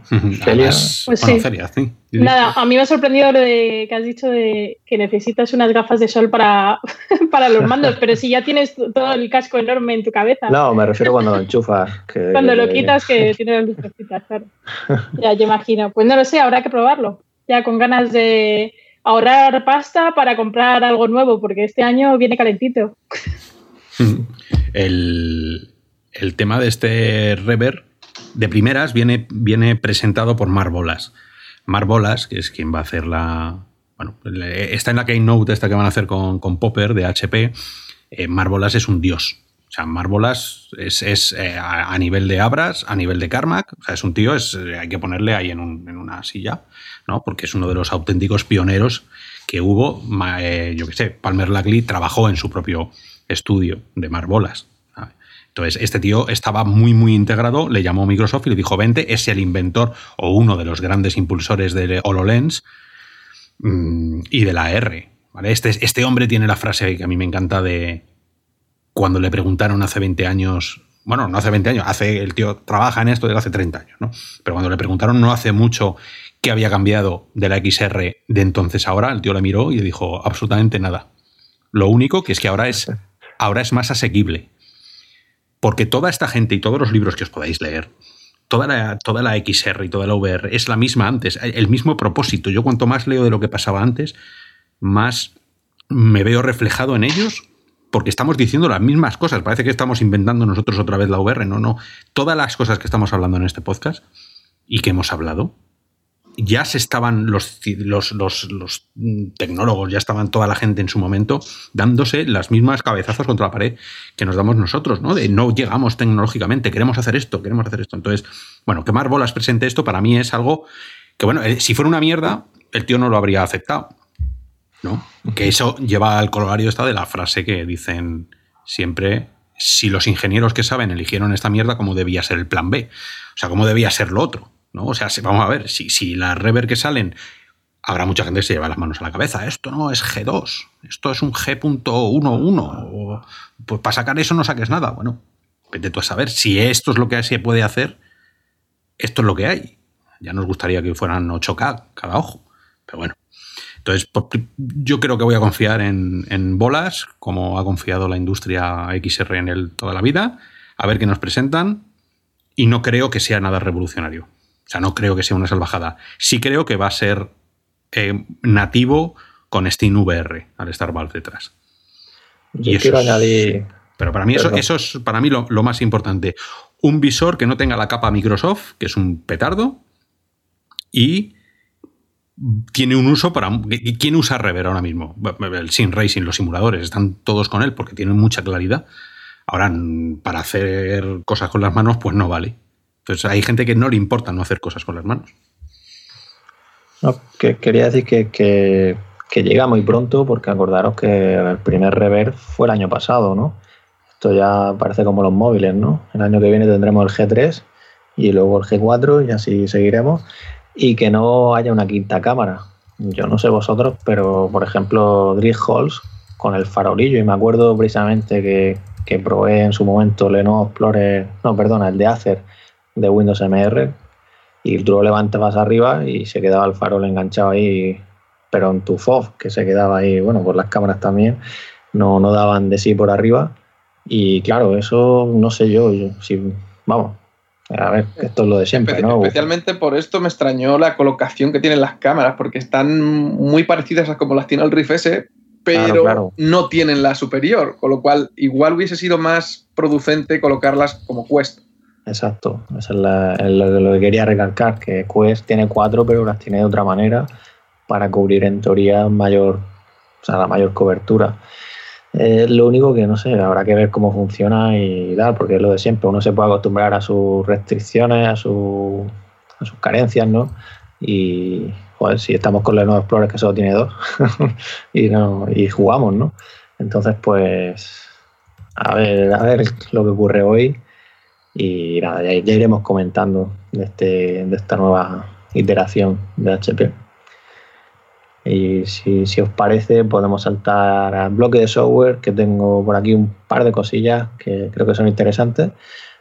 Celia. Pues sí. Celia, sí. Nada, a mí me ha sorprendido lo de que has dicho de que necesitas unas gafas de sol para, para los mandos, pero si ya tienes todo el casco enorme en tu cabeza. No, me refiero cuando lo enchufas. Que, cuando lo quitas, que tiene las lucecitas, claro. Ya, yo imagino. Pues no lo sé, habrá que probarlo. Ya con ganas de ahorrar pasta para comprar algo nuevo, porque este año viene calentito. El, el tema de este rever de primeras viene, viene presentado por Marbolas. Marbolas, que es quien va a hacer la. Bueno, está en la Keynote esta que van a hacer con, con Popper de HP. Eh, Marbolas es un dios. O sea, Marbolas es, eh, a, nivel de Abras, a nivel de Carmack. O sea, es un tío, es, eh, hay que ponerle ahí en, una silla, ¿no? Porque es uno de los auténticos pioneros que hubo. yo qué sé, Palmer Lackley trabajó en su propio estudio de Marbolas. Entonces, este tío estaba muy, muy integrado, le llamó Microsoft y le dijo, vente, es el inventor o uno de los grandes impulsores de HoloLens mm, y de la R. Este, este hombre tiene la frase que a mí me encanta de cuando le preguntaron hace 20 años, bueno, no hace 20 años, hace, el tío trabaja en esto desde hace 30 años, ¿no? Pero cuando le preguntaron no hace mucho qué había cambiado de la XR de entonces a ahora, el tío le miró y le dijo absolutamente nada. Lo único que es que ahora es, ahora es más asequible. Porque toda esta gente y todos los libros que os podáis leer, toda la, toda la XR y toda la VR es la misma antes, el mismo propósito. Yo cuanto más leo de lo que pasaba antes, más me veo reflejado en ellos porque estamos diciendo las mismas cosas. Parece que estamos inventando nosotros otra vez la VR. No, no. Todas las cosas que estamos hablando en este podcast y que hemos hablado ya se estaban los, los, tecnólogos, ya estaban toda la gente en su momento dándose las mismas cabezazos contra la pared que nos damos nosotros, ¿no? De no llegamos tecnológicamente, queremos hacer esto, queremos hacer esto. Entonces, bueno, que Marbolas presente esto para mí es algo que, bueno, eh, si fuera una mierda, el tío no lo habría aceptado, ¿no? Que eso lleva al colorario esta de la frase que dicen siempre si los ingenieros que saben eligieron esta mierda, ¿cómo debía ser el plan B? O sea, ¿cómo debía ser lo otro? ¿No? O sea, vamos a ver, si, si las rever que salen, habrá mucha gente que se lleva las manos a la cabeza. Esto no es G2, esto es un G.11. Pues para sacar eso no saques nada. Bueno, vete tú a saber si esto es lo que se puede hacer, esto es lo que hay. Ya nos gustaría que fueran 8K cada ojo, pero bueno. Entonces, yo creo que voy a confiar en, en bolas, como ha confiado la industria XR en él toda la vida, a ver qué nos presentan, y no creo que sea nada revolucionario. O sea, no creo que sea una salvajada. Sí creo que va a ser eh, nativo con Steam VR al estar Valve detrás. Yo quiero añadir. Pero para mí eso, eso, es para mí lo, más importante. Un visor que no tenga la capa Microsoft, que es un petardo, y tiene un uso para. ¿Quién usa Rever ahora mismo? El Sim Racing, los simuladores, están todos con él porque tienen mucha claridad. Ahora, para hacer cosas con las manos, pues no vale. Entonces hay gente que no le importa no hacer cosas con las manos. No, que quería decir que, llega muy pronto, porque acordaros que el primer rever fue el año pasado, ¿no? Esto ya parece como los móviles, ¿no? El año que viene tendremos el G3 y luego el G4 y así seguiremos. Y que no haya una quinta cámara. Yo no sé vosotros, pero por ejemplo, Drill Halls con el farolillo, y me acuerdo precisamente que, que probé en su momento Lenovo Explorer, no, perdona, el de Acer de Windows MR y tú lo levantabas arriba y se quedaba el farol enganchado ahí, pero en tu FOV, que se quedaba ahí, bueno, por las cámaras también, no, no daban de sí por arriba. Y claro, eso no sé yo, si, vamos, a ver, esto es lo de siempre, ¿no? Especialmente por esto me extrañó la colocación que tienen las cámaras, porque están muy parecidas a como las tiene el Rift S, pero no tienen la superior, con lo cual igual hubiese sido más producente colocarlas como Quest. Exacto, eso es, lo que quería recalcar, que Quest tiene cuatro, pero las tiene de otra manera para cubrir en teoría mayor, o sea, la mayor cobertura. Lo único que no sé, habrá que ver cómo funciona y tal, porque es lo de siempre. Uno se puede acostumbrar a sus restricciones, a, su, a sus carencias, ¿no? Y si estamos con Lenovo Explorer que solo tiene dos y, no, y jugamos, ¿no? Entonces, pues a ver, a ver lo que ocurre hoy y nada, ya, iremos comentando de, este, de esta nueva iteración de HP. Y si, si, os parece, podemos saltar al bloque de software, que tengo por aquí un par de cosillas que creo que son interesantes.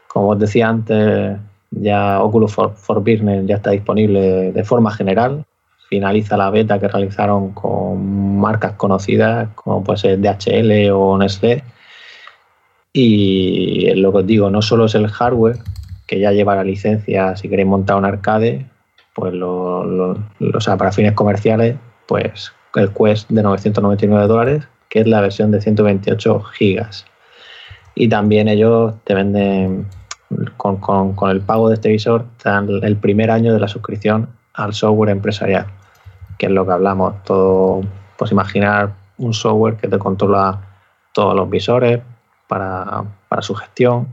Como os decía antes, ya Oculus for, for Business ya está disponible de forma general. Finaliza la beta que realizaron con marcas conocidas como puede ser DHL o Nestlé y lo que os digo, no solo es el hardware, que ya lleva la licencia, si queréis montar un arcade, pues lo, lo, para fines comerciales, pues el Quest de 999 dólares, que es la versión de 128 gigas. Y también ellos te venden, con, con, con el pago de este visor, te dan el primer año de la suscripción al software empresarial, que es lo que hablamos. Todo, pues imaginar un software que te controla todos los visores, para, para su gestión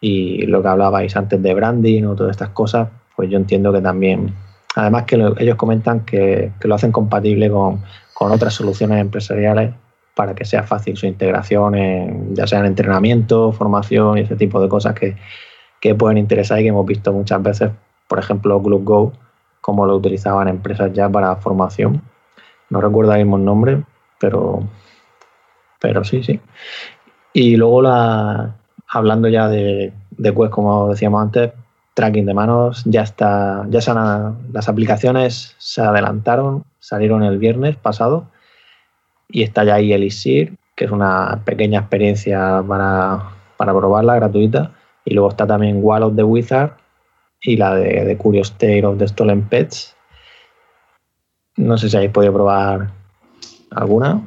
y lo que hablabais antes de branding o todas estas cosas, pues yo entiendo que también, además que lo, ellos comentan que, que, lo hacen compatible con, con, otras soluciones empresariales para que sea fácil su integración, ya sea en entrenamiento, formación y ese tipo de cosas que, que pueden interesar y que hemos visto muchas veces, por ejemplo, Globe Go, como lo utilizaban empresas ya para formación. No recuerdo el mismo nombre, pero, pero sí, sí. Y luego, la, hablando ya de, de Quest, como decíamos antes, tracking de manos, ya está, ya se las aplicaciones se adelantaron, salieron el viernes pasado y está ya ahí Elixir, que es una pequeña experiencia para, para probarla, gratuita. Y luego está también Wall of the Wizard y la de, de Curious Tale of the Stolen Pets. No sé si habéis podido probar alguna.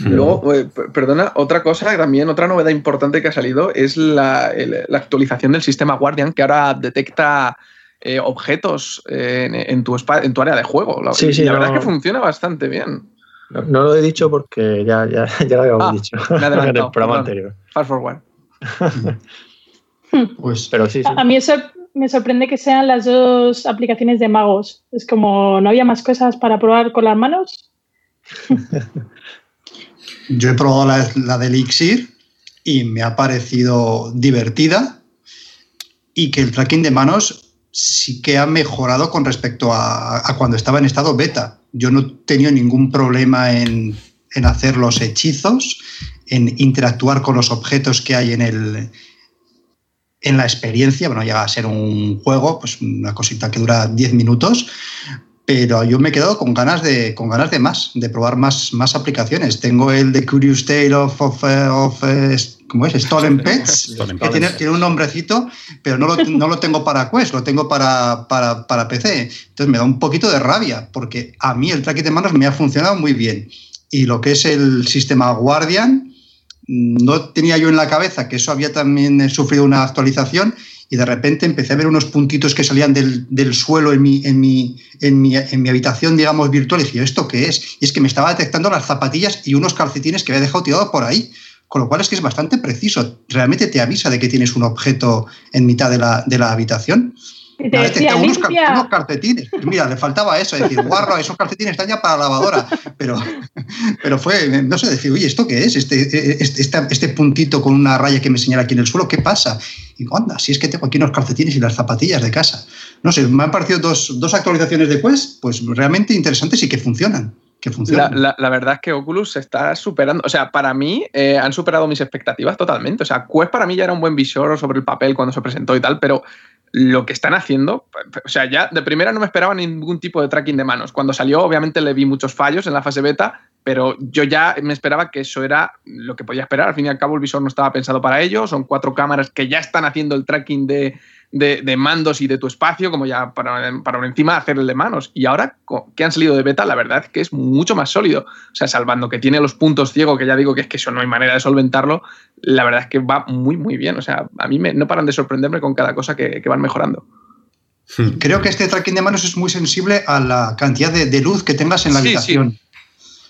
Luego, eh, perdona, otra cosa, también otra novedad importante que ha salido es la, el, la actualización del sistema Guardian, que ahora detecta eh, objetos en, en, tu en, tu área de juego. La, sí, sí, la no, verdad es que funciona bastante bien. No, no, lo he dicho porque ya, ya, ya lo habíamos Ah, dicho en el programa perdón. anterior. Fast forward. Pues Pero sí, sí. A, a mí eso me sorprende que sean las dos aplicaciones de magos. Es como, ¿no había más cosas para probar con las manos? Yo he probado la, la de Elixir y me ha parecido divertida y que el tracking de manos sí que ha mejorado con respecto a, a cuando estaba en estado beta. Yo no he tenido ningún problema en, en, hacer los hechizos, en interactuar con los objetos que hay en, el, en la experiencia. Bueno, llega a ser un juego, pues una cosita que dura 10 minutos, pero yo me he quedado con ganas de, con ganas de más, de probar más, más aplicaciones. Tengo el de Curious Tale of, of, of uh, ¿cómo es? Stolen Pets, que tiene, tiene, un nombrecito, pero no lo, no lo tengo para Quest, lo tengo para, para, para, PC. Entonces me da un poquito de rabia, porque a mí el tracking de manos me ha funcionado muy bien. Y lo que es el sistema Guardian, no tenía yo en la cabeza que eso había también sufrido una actualización y de repente empecé a ver unos puntitos que salían del, del suelo en mi, en, mi, en, mi, en mi habitación, digamos, virtual. Y dije, ¿esto qué es? Y es que me estaba detectando las zapatillas y unos calcetines que había dejado tirados por ahí. Con lo cual es que es bastante preciso. Realmente te avisa de que tienes un objeto en mitad de la, de la habitación. Y te decía, unos, cal unos, calcetines. Mira, le faltaba eso, decir, guarro, esos calcetines están ya para la lavadora. Pero, pero fue, no sé, decir, oye, ¿esto qué es? Este, este, este, este puntito con una raya que me señala aquí en el suelo, ¿qué pasa? Y digo, anda, si es que tengo aquí unos calcetines y las zapatillas de casa. No sé, me han parecido dos, dos actualizaciones de Quest, pues realmente interesantes y que funcionan. Que la, la, la, verdad es que Oculus se está superando. O sea, para mí eh, han superado mis expectativas totalmente. O sea, Quest para mí ya era un buen visor sobre el papel cuando se presentó y tal, pero lo que están haciendo, o sea, ya de primera no me esperaba ningún tipo de tracking de manos. Cuando salió, obviamente le vi muchos fallos en la fase beta, pero yo ya me esperaba que eso era lo que podía esperar. Al fin y al cabo, el visor no estaba pensado para ello. Son cuatro cámaras que ya están haciendo el tracking de, de, de mandos y de tu espacio, como ya para, para encima hacer el de manos. Y ahora que han salido de beta, la verdad es que es mucho más sólido. O sea, salvando que tiene los puntos ciegos, que ya digo que es que eso no hay manera de solventarlo, la verdad es que va muy, muy bien. O sea, a mí me, no paran de sorprenderme con cada cosa que, que van mejorando. Creo que este tracking de manos es muy sensible a la cantidad de, de luz que tengas en la sí, habitación. Sí.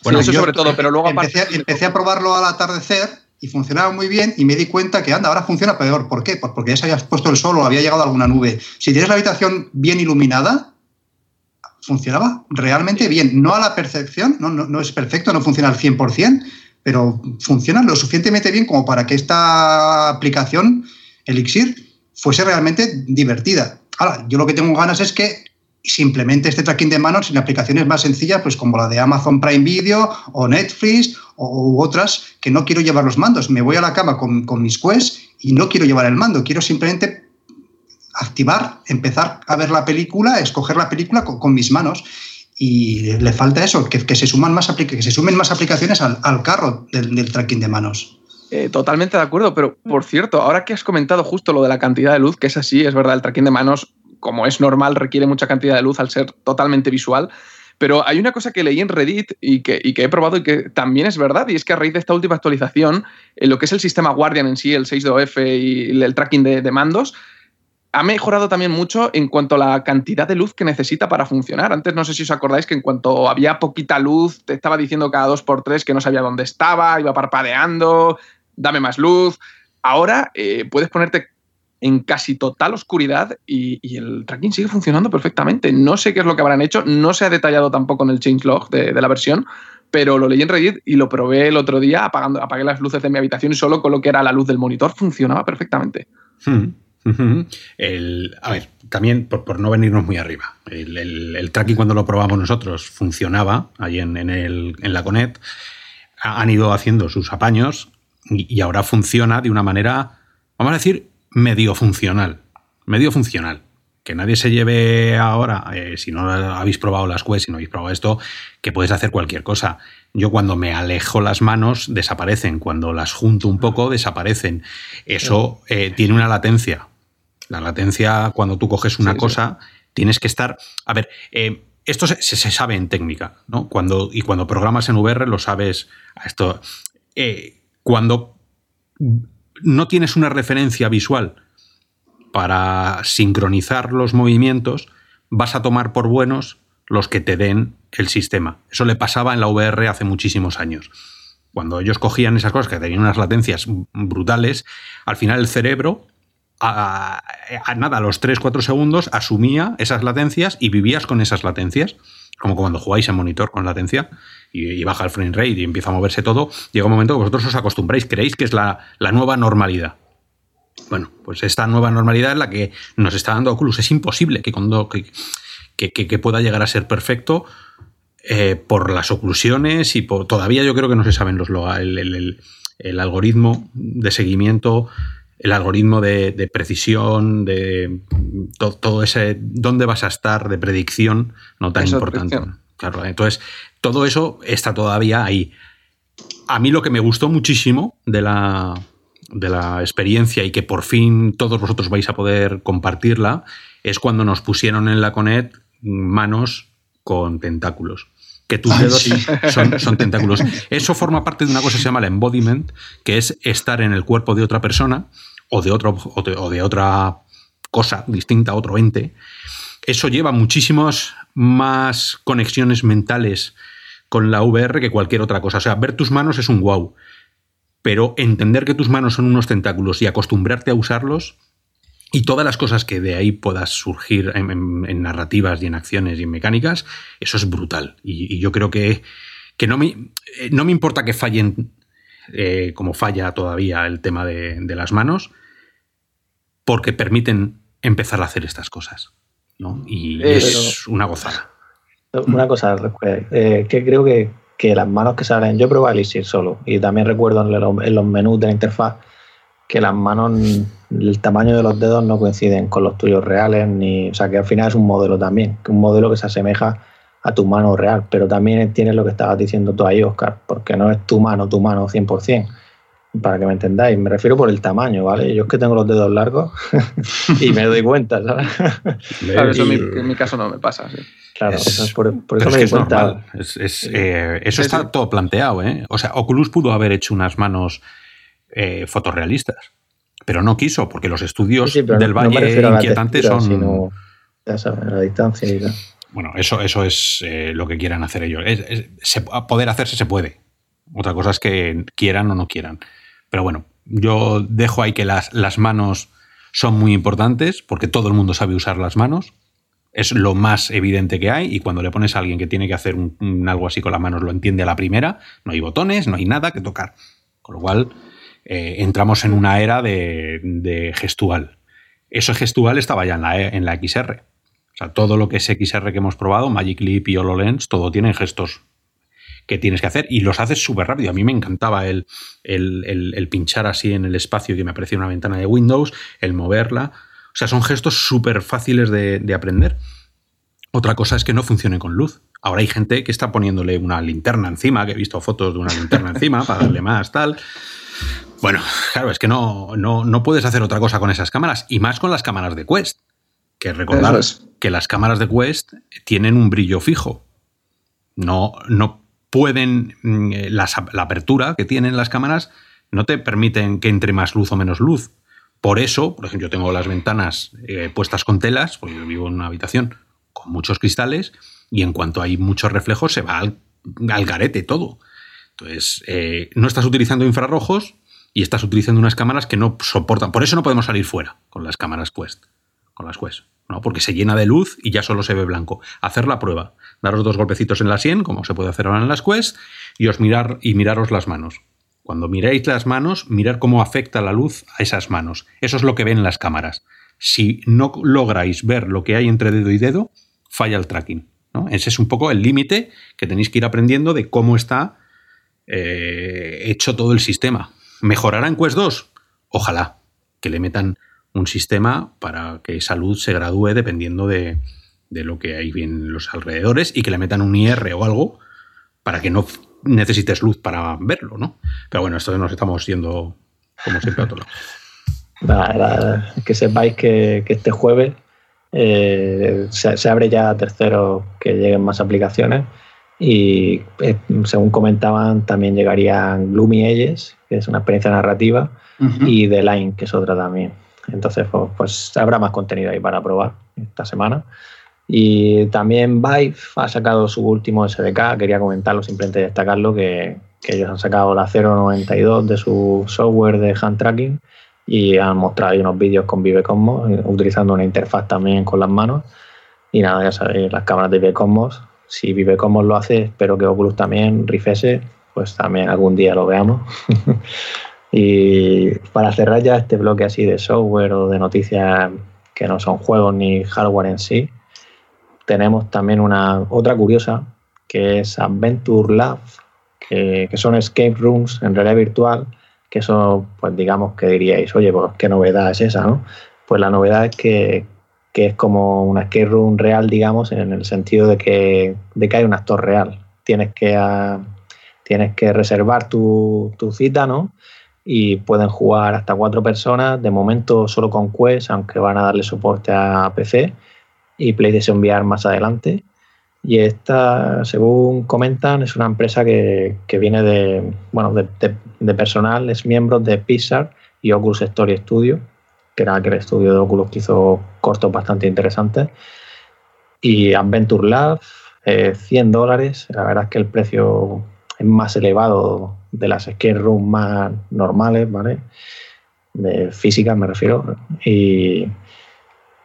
Bueno, eso sobre todo, pero luego empecé, empecé a probarlo al atardecer y funcionaba muy bien y me di cuenta que, anda, ahora funciona peor. ¿Por qué? Pues porque ya se había puesto el sol o había llegado alguna nube. Si tienes la habitación bien iluminada, funcionaba realmente bien. No a la percepción, no, no, no es perfecto, no funciona al 100%, pero funciona lo suficientemente bien como para que esta aplicación, Elixir, fuese realmente divertida. Ahora, yo lo que tengo ganas es que simplemente este tracking de manos en aplicaciones más sencillas, pues como la de Amazon Prime Video o Netflix o, otras, que no quiero llevar los mandos. Me voy a la cama con, mis Quest y no quiero llevar el mando, quiero simplemente activar, empezar a ver la película, escoger la película con, mis manos. Y le falta eso, que, se, suman más que se sumen más aplicaciones al, carro del, tracking de manos. Eh, totalmente de acuerdo, pero por cierto, ahora que has comentado justo lo de la cantidad de luz, que es así, es verdad, el tracking de manos, como es normal, requiere mucha cantidad de luz al ser totalmente visual. Pero hay una cosa que leí en Reddit y que, he probado y que también es verdad, y es que a raíz de esta última actualización, en lo que es el sistema Guardian en sí, el 6.2F y el tracking de, mandos, ha mejorado también mucho en cuanto a la cantidad de luz que necesita para funcionar. Antes no sé si os acordáis que en cuanto había poquita luz, te estaba diciendo cada dos por tres que no sabía dónde estaba, iba parpadeando, dame más luz. Ahora eh, puedes ponerte en casi total oscuridad y, el tracking sigue funcionando perfectamente. No sé qué es lo que habrán hecho, no se ha detallado tampoco en el changelog de, de la versión, pero lo leí en Reddit y lo probé el otro día apagando, apagué las luces de mi habitación y solo con lo que era la luz del monitor funcionaba perfectamente. Hmm, a ver, también por, no venirnos muy arriba, el, tracking cuando lo probamos nosotros funcionaba ahí en, en la Conet, han ido haciendo sus apaños y ahora funciona de una manera, vamos a decir, medio funcional. Medio funcional. Que nadie se lleve ahora, eh, si no habéis probado las quests, si no habéis probado esto, que puedes hacer cualquier cosa. Yo cuando me alejo las manos, desaparecen. Cuando las junto un poco, desaparecen. Eso eh, tiene una latencia. La latencia, cuando tú coges una cosa, tienes que estar. A ver, eh, esto se, sabe en técnica, ¿no? Cuando, y cuando programas en VR lo sabes. Esto, cuando no tienes una referencia visual para sincronizar los movimientos, vas a tomar por buenos los que te den el sistema. Eso le pasaba en la VR hace muchísimos años. Cuando ellos cogían esas cosas que tenían unas latencias brutales, al final el cerebro, a, nada, a los 3-4 segundos, asumía esas latencias y vivías con esas latencias como cuando jugáis en monitor con latencia y, baja el frame rate y empieza a moverse todo, llega un momento que vosotros os acostumbráis, creéis que es la, nueva normalidad. Bueno, pues esta nueva normalidad es la que nos está dando Oculus. Es imposible que, cuando, que, pueda llegar a ser perfecto eh, por las oclusiones y por, todavía yo creo que no se saben los el, el algoritmo de seguimiento el algoritmo de, precisión, de todo ese dónde vas a estar, de predicción, no tan importante. Claro, entonces, todo eso está todavía ahí. A mí lo que me gustó muchísimo de la, de la experiencia y que por fin todos vosotros vais a poder compartirla es cuando nos pusieron en la Conet manos con tentáculos que tus dedos son, son, tentáculos. Eso forma parte de una cosa que se llama el embodiment, que es estar en el cuerpo de otra persona o de, o de, otra cosa distinta, otro ente. Eso lleva muchísimas más conexiones mentales con la VR que cualquier otra cosa. O sea, ver tus manos es un wow. Pero entender que tus manos son unos tentáculos y acostumbrarte a usarlos y todas las cosas que de ahí puedas surgir en, narrativas y en acciones y en mecánicas, eso es brutal. Y, yo creo que, que no, me, eh, no, me, importa que fallen eh, como falla todavía el tema de, las manos, porque permiten empezar a hacer estas cosas. Y eh, es una gozada. Una cosa, que creo que, las manos que salen, yo probé Elixir solo y también recuerdo en los menús de la interfaz que las manos, el tamaño de los dedos no coinciden con los tuyos reales, ni, o sea que al final es un modelo también, un modelo que se asemeja a tu mano real, pero también tienes lo que estabas diciendo tú ahí, Oscar, porque no es tu mano, tu mano 100%, para que me entendáis, me refiero por el tamaño, ¿vale? Yo es que tengo los dedos largos y me doy cuenta, ¿sabes? Claro, eso en mi, caso no me pasa, Claro, por, eso me doy cuenta. Eh, eso está todo planteado, ¿eh? O sea, Oculus pudo haber hecho unas manos eh, fotorrealistas. Pero no quiso, porque los estudios del Valle inquietantes son. ya sabes, la distancia y Bueno, eso, eso es eh, lo que quieran hacer ellos. poder hacerse se puede. Otra cosa es que quieran o no quieran. Pero bueno, yo dejo ahí que las, las manos son muy importantes porque todo el mundo sabe usar las manos. Es lo más evidente que hay y cuando le pones a alguien que tiene que hacer un, algo así con las manos lo entiende a la primera. No hay botones, no hay nada que tocar. Con lo cual eh, entramos en una era de, gestual. Eso gestual estaba ya en la, en la XR. O sea, todo lo que es XR que hemos probado, Magic Leap y HoloLens, todo tiene gestos que tienes que hacer y los haces súper rápido. A mí me encantaba el, el, pinchar así en el espacio que me aparecía una ventana de Windows, el moverla. O sea, son gestos súper fáciles de, de aprender. Otra cosa es que no funcione con luz. Ahora hay gente que está poniéndole una linterna encima, que he visto fotos de una linterna encima para darle más, tal. Bueno, claro, es que no, no, no, puedes hacer otra cosa con esas cámaras, y más con las cámaras de Quest. Que recordar que las cámaras de Quest tienen un brillo fijo. No, no pueden, mm, eh, la, apertura que tienen las cámaras no te permiten que entre más luz o menos luz. Por eso, por ejemplo, yo tengo las ventanas eh, puestas con telas, porque yo vivo en una habitación con muchos cristales, y en cuanto hay muchos reflejos se va al, garete todo. Entonces, eh, no estás utilizando infrarrojos y estás utilizando unas cámaras que no soportan. Por eso no podemos salir fuera con las cámaras Quest, con las Quest, ¿no? Porque se llena de luz y ya solo se ve blanco. Hacer la prueba daros dos golpecitos en la sien, como se puede hacer ahora en las Quest, y os mirar y miraros las manos. Cuando miréis las manos, mirar cómo afecta la luz a esas manos. Eso es lo que ven las cámaras. Si no lográis ver lo que hay entre dedo y dedo, falla el tracking. Ese es un poco el límite que tenéis que ir aprendiendo de cómo está eh, hecho todo el sistema. ¿Mejorará en Quest 2? Ojalá que le metan un sistema para que esa luz se gradúe dependiendo de, de lo que hay en los alrededores y que le metan un IR o algo para que no necesites luz para verlo, ¿no? Pero bueno, esto nos estamos yendo como siempre a otro lado. que sepáis que, este jueves eh, se, abre ya tercero que lleguen más aplicaciones y eh, según comentaban también llegarían Gloomy Edges, que es una experiencia narrativa, y The Line, que es otra también. Entonces, pues, pues habrá más contenido ahí para probar esta semana. Y también Vive ha sacado su último SDK, quería comentarlo, simplemente destacarlo, que, que ellos han sacado la 092 de su software de hand tracking y han mostrado ahí unos vídeos con Vive Cosmos, eh, utilizando una interfaz también con las manos. Y nada, ya sabéis, las cámaras de Vive Cosmos, si Vive Cosmos lo hace, espero que Oculus también, Rifese, pues también algún día lo veamos. y para cerrar ya este bloque así de software o de noticias que no son juegos ni hardware en sí, tenemos también una otra curiosa que es Adventure Lab, que, son escape rooms en realidad virtual, que eso, pues digamos que diríais, oye, pues qué novedad es esa, ¿no? Pues la novedad es que, es como una escape room real, digamos, en el sentido de que, de que hay un actor real. Tienes que, ah, tienes que reservar tu, tu cita, ¿no? Y pueden jugar hasta cuatro personas, de momento solo con Quest, aunque van a darle soporte a PC y PlayStation VR más adelante. Y esta, según comentan, es una empresa que, viene de, bueno, de, personal, es miembro de Pixar y Oculus Story Studio, que era aquel estudio de Oculus que hizo cortos bastante interesantes. Y Adventure Lab, 100 eh, dólares. La verdad es que el precio más elevado de las skate rooms más normales, ¿vale? De física me refiero. Y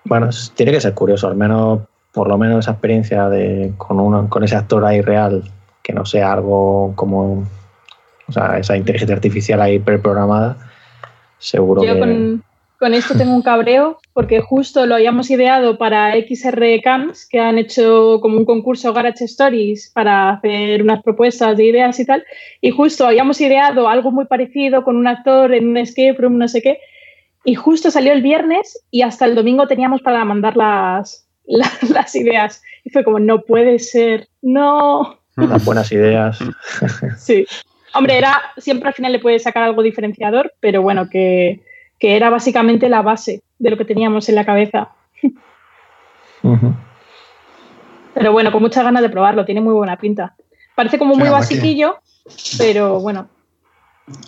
bueno, tiene que ser curioso, al menos, por lo menos esa experiencia de con, uno, con ese actor ahí real, que no sea algo como, o sea, esa inteligencia artificial ahí preprogramada, seguro Yo Con, con esto tengo un cabreo, porque justo lo habíamos ideado para XR Camps, que han hecho como un concurso Garage Stories para hacer unas propuestas de ideas y tal, y justo habíamos ideado algo muy parecido con un actor en un escape room, no sé qué, y justo salió el viernes y hasta el domingo teníamos para mandar las, las, ideas. Y fue como, no puede ser, no. Las buenas ideas. Sí. Hombre, era, siempre al final le puedes sacar algo diferenciador, pero bueno, que, era básicamente la base de lo que teníamos en la cabeza. Pero bueno, con muchas ganas de probarlo, tiene muy buena pinta. Parece como muy basiquillo, pero bueno,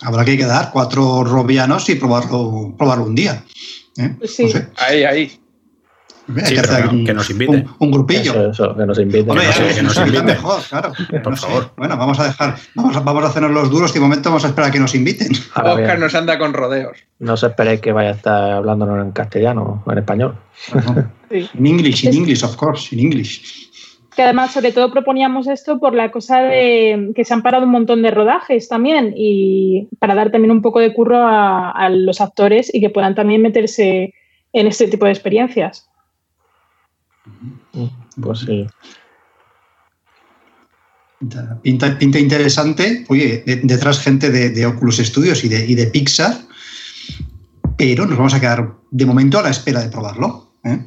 habrá que quedar cuatro robianos y probarlo, probarlo un día. ¿eh? Pues sí. Ahí, ahí. Hay Sí, que pero hacer que- un- que nos inviten. Un, un grupillo. Eso, eso, que nos inviten. Hombre, que nos inviten. mejor, claro. Por No sé. favor. Bueno, vamos a dejar, vamos a, vamos a hacernos los duros y de momento vamos a esperar a que nos inviten. Ahora bien, Oscar nos anda con rodeos. no os esperéis que vaya a estar hablándonos en castellano o en español. Sí. In English, in English, of course, in English. Que además, sobre todo, proponíamos esto por la cosa de que se han parado un montón de rodajes también y para dar también un poco de curro a, a los actores y que puedan también meterse en este tipo de experiencias. Pues sí. Pinta, pinta interesante. Oye, de- detrás gente de, de Oculus Studios y de, y de Pixar, pero nos vamos a quedar de momento a la espera de probarlo. ¿eh?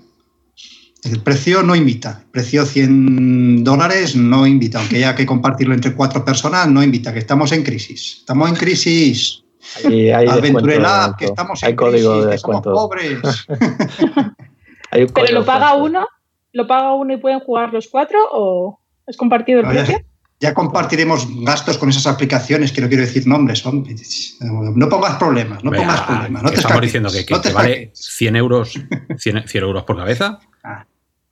El precio no invita. El precio 100 dólares no invita. Aunque haya que compartirlo entre cuatro personas, no invita. Que estamos en crisis. Estamos en crisis. Ahí hay de que estamos en Hay código crisis, de que somos descuento. pobres. Hay un Pero lo paga uno, lo paga uno y pueden jugar los cuatro o es compartido el precio. ya compartiremos gastos con esas aplicaciones, que no quiero decir nombres. no pongas problemas, no Vea, pongas problemas. No te estamos escaques, diciendo que, que- no te que vale escaques. 100 euros, 100, 100 euros por cabeza.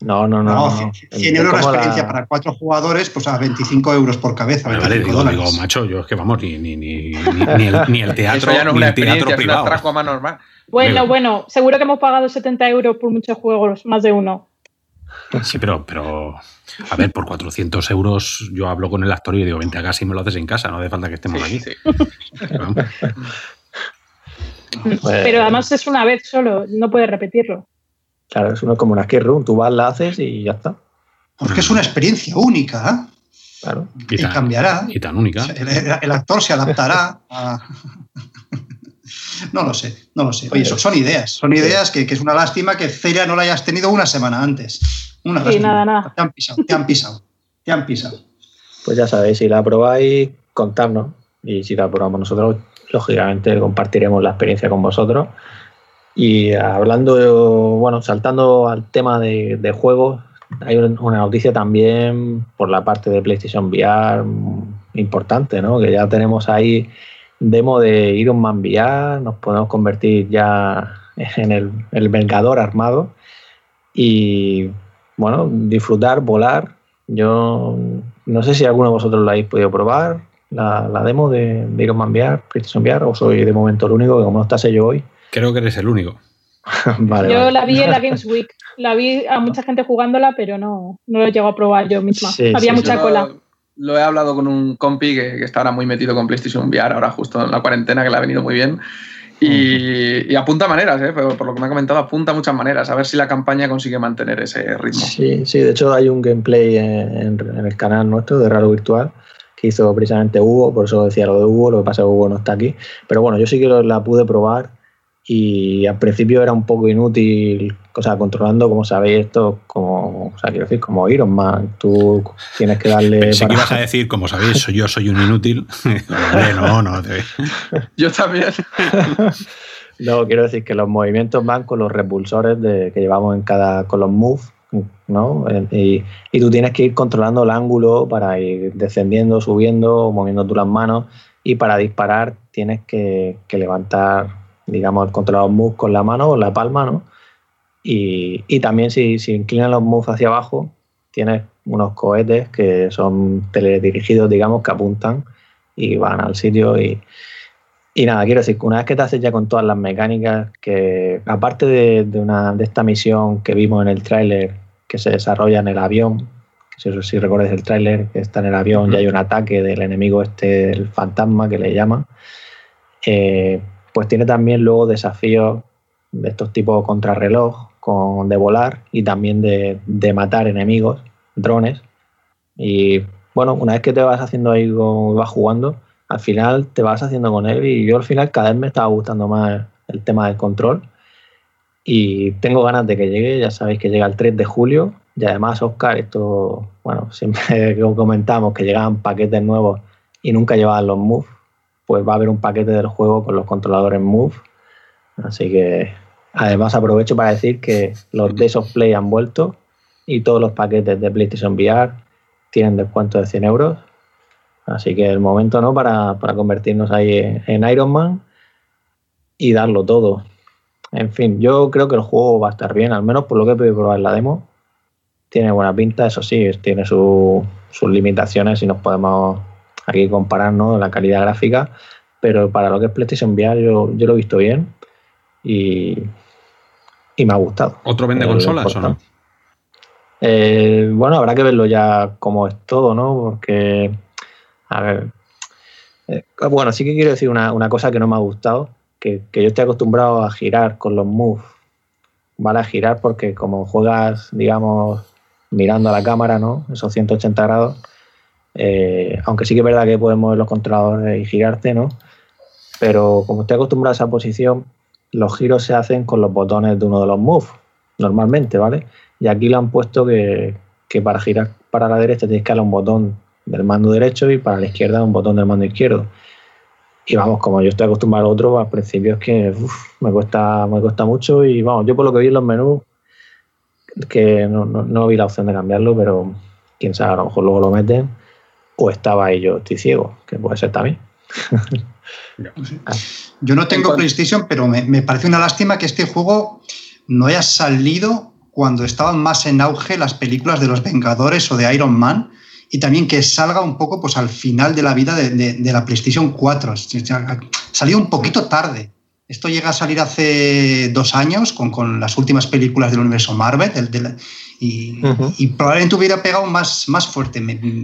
No, no, no. No, no, no. 100 euros la experiencia para cuatro jugadores, pues a 25 euros por cabeza. Vale, vale, 25 digo, digo, macho, yo es que vamos, ni, ni, ni, ni, ni el, ni el teatro, Eso ya no es ni una el teatro experiencia, es un privado. atraco a más normal. Bueno, bueno, seguro que hemos pagado 70 euros por muchos juegos, más de uno. Sí, pero, pero, a ver, por 400 euros yo hablo con el actor y le digo, vente a casa y me lo haces en casa, no hace falta que estemos Sí, aquí. sí. Pues, Pero además es una vez solo, no puedes repetirlo. Claro, es uno como una skate room. Tú vas, la haces y ya está. Porque es una experiencia única ¿eh? Claro. y, cambiará. Y tan única. El, actor se adaptará a... No lo sé, no lo sé. Oye, son, son ideas, son ideas que, que es una lástima que Feria no la hayas tenido una semana antes. Una Sí, nada, nada. Te han pisado, te han pisado, te han pisado. Pues ya sabéis, si la probáis, contadnos. Y si la probamos nosotros, lógicamente compartiremos la experiencia con vosotros. Y hablando, bueno, saltando al tema de, de juegos, hay un- una noticia también por la parte de PlayStation VR importante, ¿no? Que ya tenemos ahí demo de Iron Man VR, nos podemos convertir ya en el, el Vengador armado y, bueno, disfrutar, volar. Yo no sé si alguno de vosotros lo habéis podido probar, la, la demo de, de Iron Man VR, PlayStation VR, o soy de momento el único, que como no está sello hoy. Creo que eres el único. vale, Yo vale. la vi en la Games Week, la vi a mucha gente jugándola, pero no, no lo llego a probar yo misma. Sí, Había sí, mucha Yo cola. Lo, lo he hablado con un compi que, que está ahora muy metido con PlayStation VR, ahora justo en la cuarentena, que le ha venido muy bien. Y, y apunta maneras, ¿eh? Pero por lo que me ha comentado, apunta muchas maneras. A ver si la campaña consigue mantener ese ritmo. Sí, sí, de hecho hay un gameplay en, en el canal nuestro de Raro Virtual que hizo precisamente Hugo, por eso decía lo de Hugo, lo que pasa es que Hugo no está aquí. Pero bueno, yo sí que la pude probar y al principio era un poco inútil, o sea, controlando, como sabéis, esto, como, o sea, quiero decir, como Iron Man, tú tienes que darle... Pensé que para- ibas a decir, como sabéis, soy- yo soy un inútil. Hombre, no, no. te- Yo también. No, quiero decir que los movimientos van con los repulsores de, que llevamos en cada, con los moves, ¿no? Y, y tú tienes que ir controlando el ángulo para ir descendiendo, subiendo, moviendo tú las manos y para disparar tienes que, que levantar, digamos, el controlador moves con la mano o la palma, ¿no? Y, y también si, si inclinas los moves hacia abajo, tienes unos cohetes que son teledirigidos, digamos, que apuntan y van al sitio y, y nada, quiero decir una vez que te haces ya con todas las mecánicas, que aparte de, de una, de esta misión que vimos en el tráiler que se desarrolla en el avión, si, si recuerdas el tráiler, que está en el avión y hay un ataque del enemigo este, el fantasma que le llaman, eh, pues tiene también luego desafíos de estos tipos contrarreloj, con, de volar y también de, de matar enemigos, drones. Y bueno, una vez que te vas haciendo ahí, vas jugando, al final te vas haciendo con él y yo al final cada vez me estaba gustando más el tema del control y tengo ganas de que llegue, ya sabéis que llega el 3 de julio y además Oscar, esto, bueno, siempre comentamos que llegaban paquetes nuevos y nunca llevaban los Move, pues va a haber un paquete del juego con los controladores Move, así que además aprovecho para decir que los Days of Play han vuelto y todos los paquetes de PlayStation VR tienen descuento de 100 euros Así que el momento ¿no? para, para convertirnos ahí en, Iron Man y darlo todo. En fin, yo creo que el juego va a estar bien, al menos por lo que he podido probar en la demo. Tiene buena pinta, eso sí, tiene sus limitaciones y nos podemos aquí comparar ¿no? la calidad gráfica, pero para lo que es PlayStation VR yo, yo lo he visto bien y, y me ha gustado. ¿Otro vende consolas o no? Eh, bueno, habrá que verlo ya como es todo, ¿no? Porque, a ver, eh, bueno, sí que quiero decir una, cosa que no me ha gustado, que, yo estoy acostumbrado a girar con los moves, ¿vale? A girar porque como juegas, digamos, mirando a la cámara, ¿no? Esos 180 grados, eh, aunque sí que es verdad que puedes mover los controladores y girarte, ¿no? Pero como estoy acostumbrado a esa posición, los giros se hacen con los botones de uno de los moves, normalmente, ¿vale? Y aquí lo han puesto que, para girar para la derecha tienes que darle un botón del mando derecho y para la izquierda un botón del mando izquierdo. Y vamos, como yo estoy acostumbrado a otro, al principio es que me, cuesta, me cuesta mucho y vamos, yo por lo que vi en los menús, que no, no, vi la opción de cambiarlo, pero quién sabe, a lo mejor luego lo meten o estaba ahí yo estoy ciego, que puede ser también. Yo no tengo PlayStation, pero me, me, parece una lástima que este juego no haya salido cuando estaban más en auge las películas de los Vengadores o de Iron Man y también que salga un poco pues, al final de la vida de, la PlayStation 4. Salió un poquito tarde. Esto llega a salir hace dos años con, las últimas películas del universo Marvel y, probablemente hubiera pegado más, más fuerte.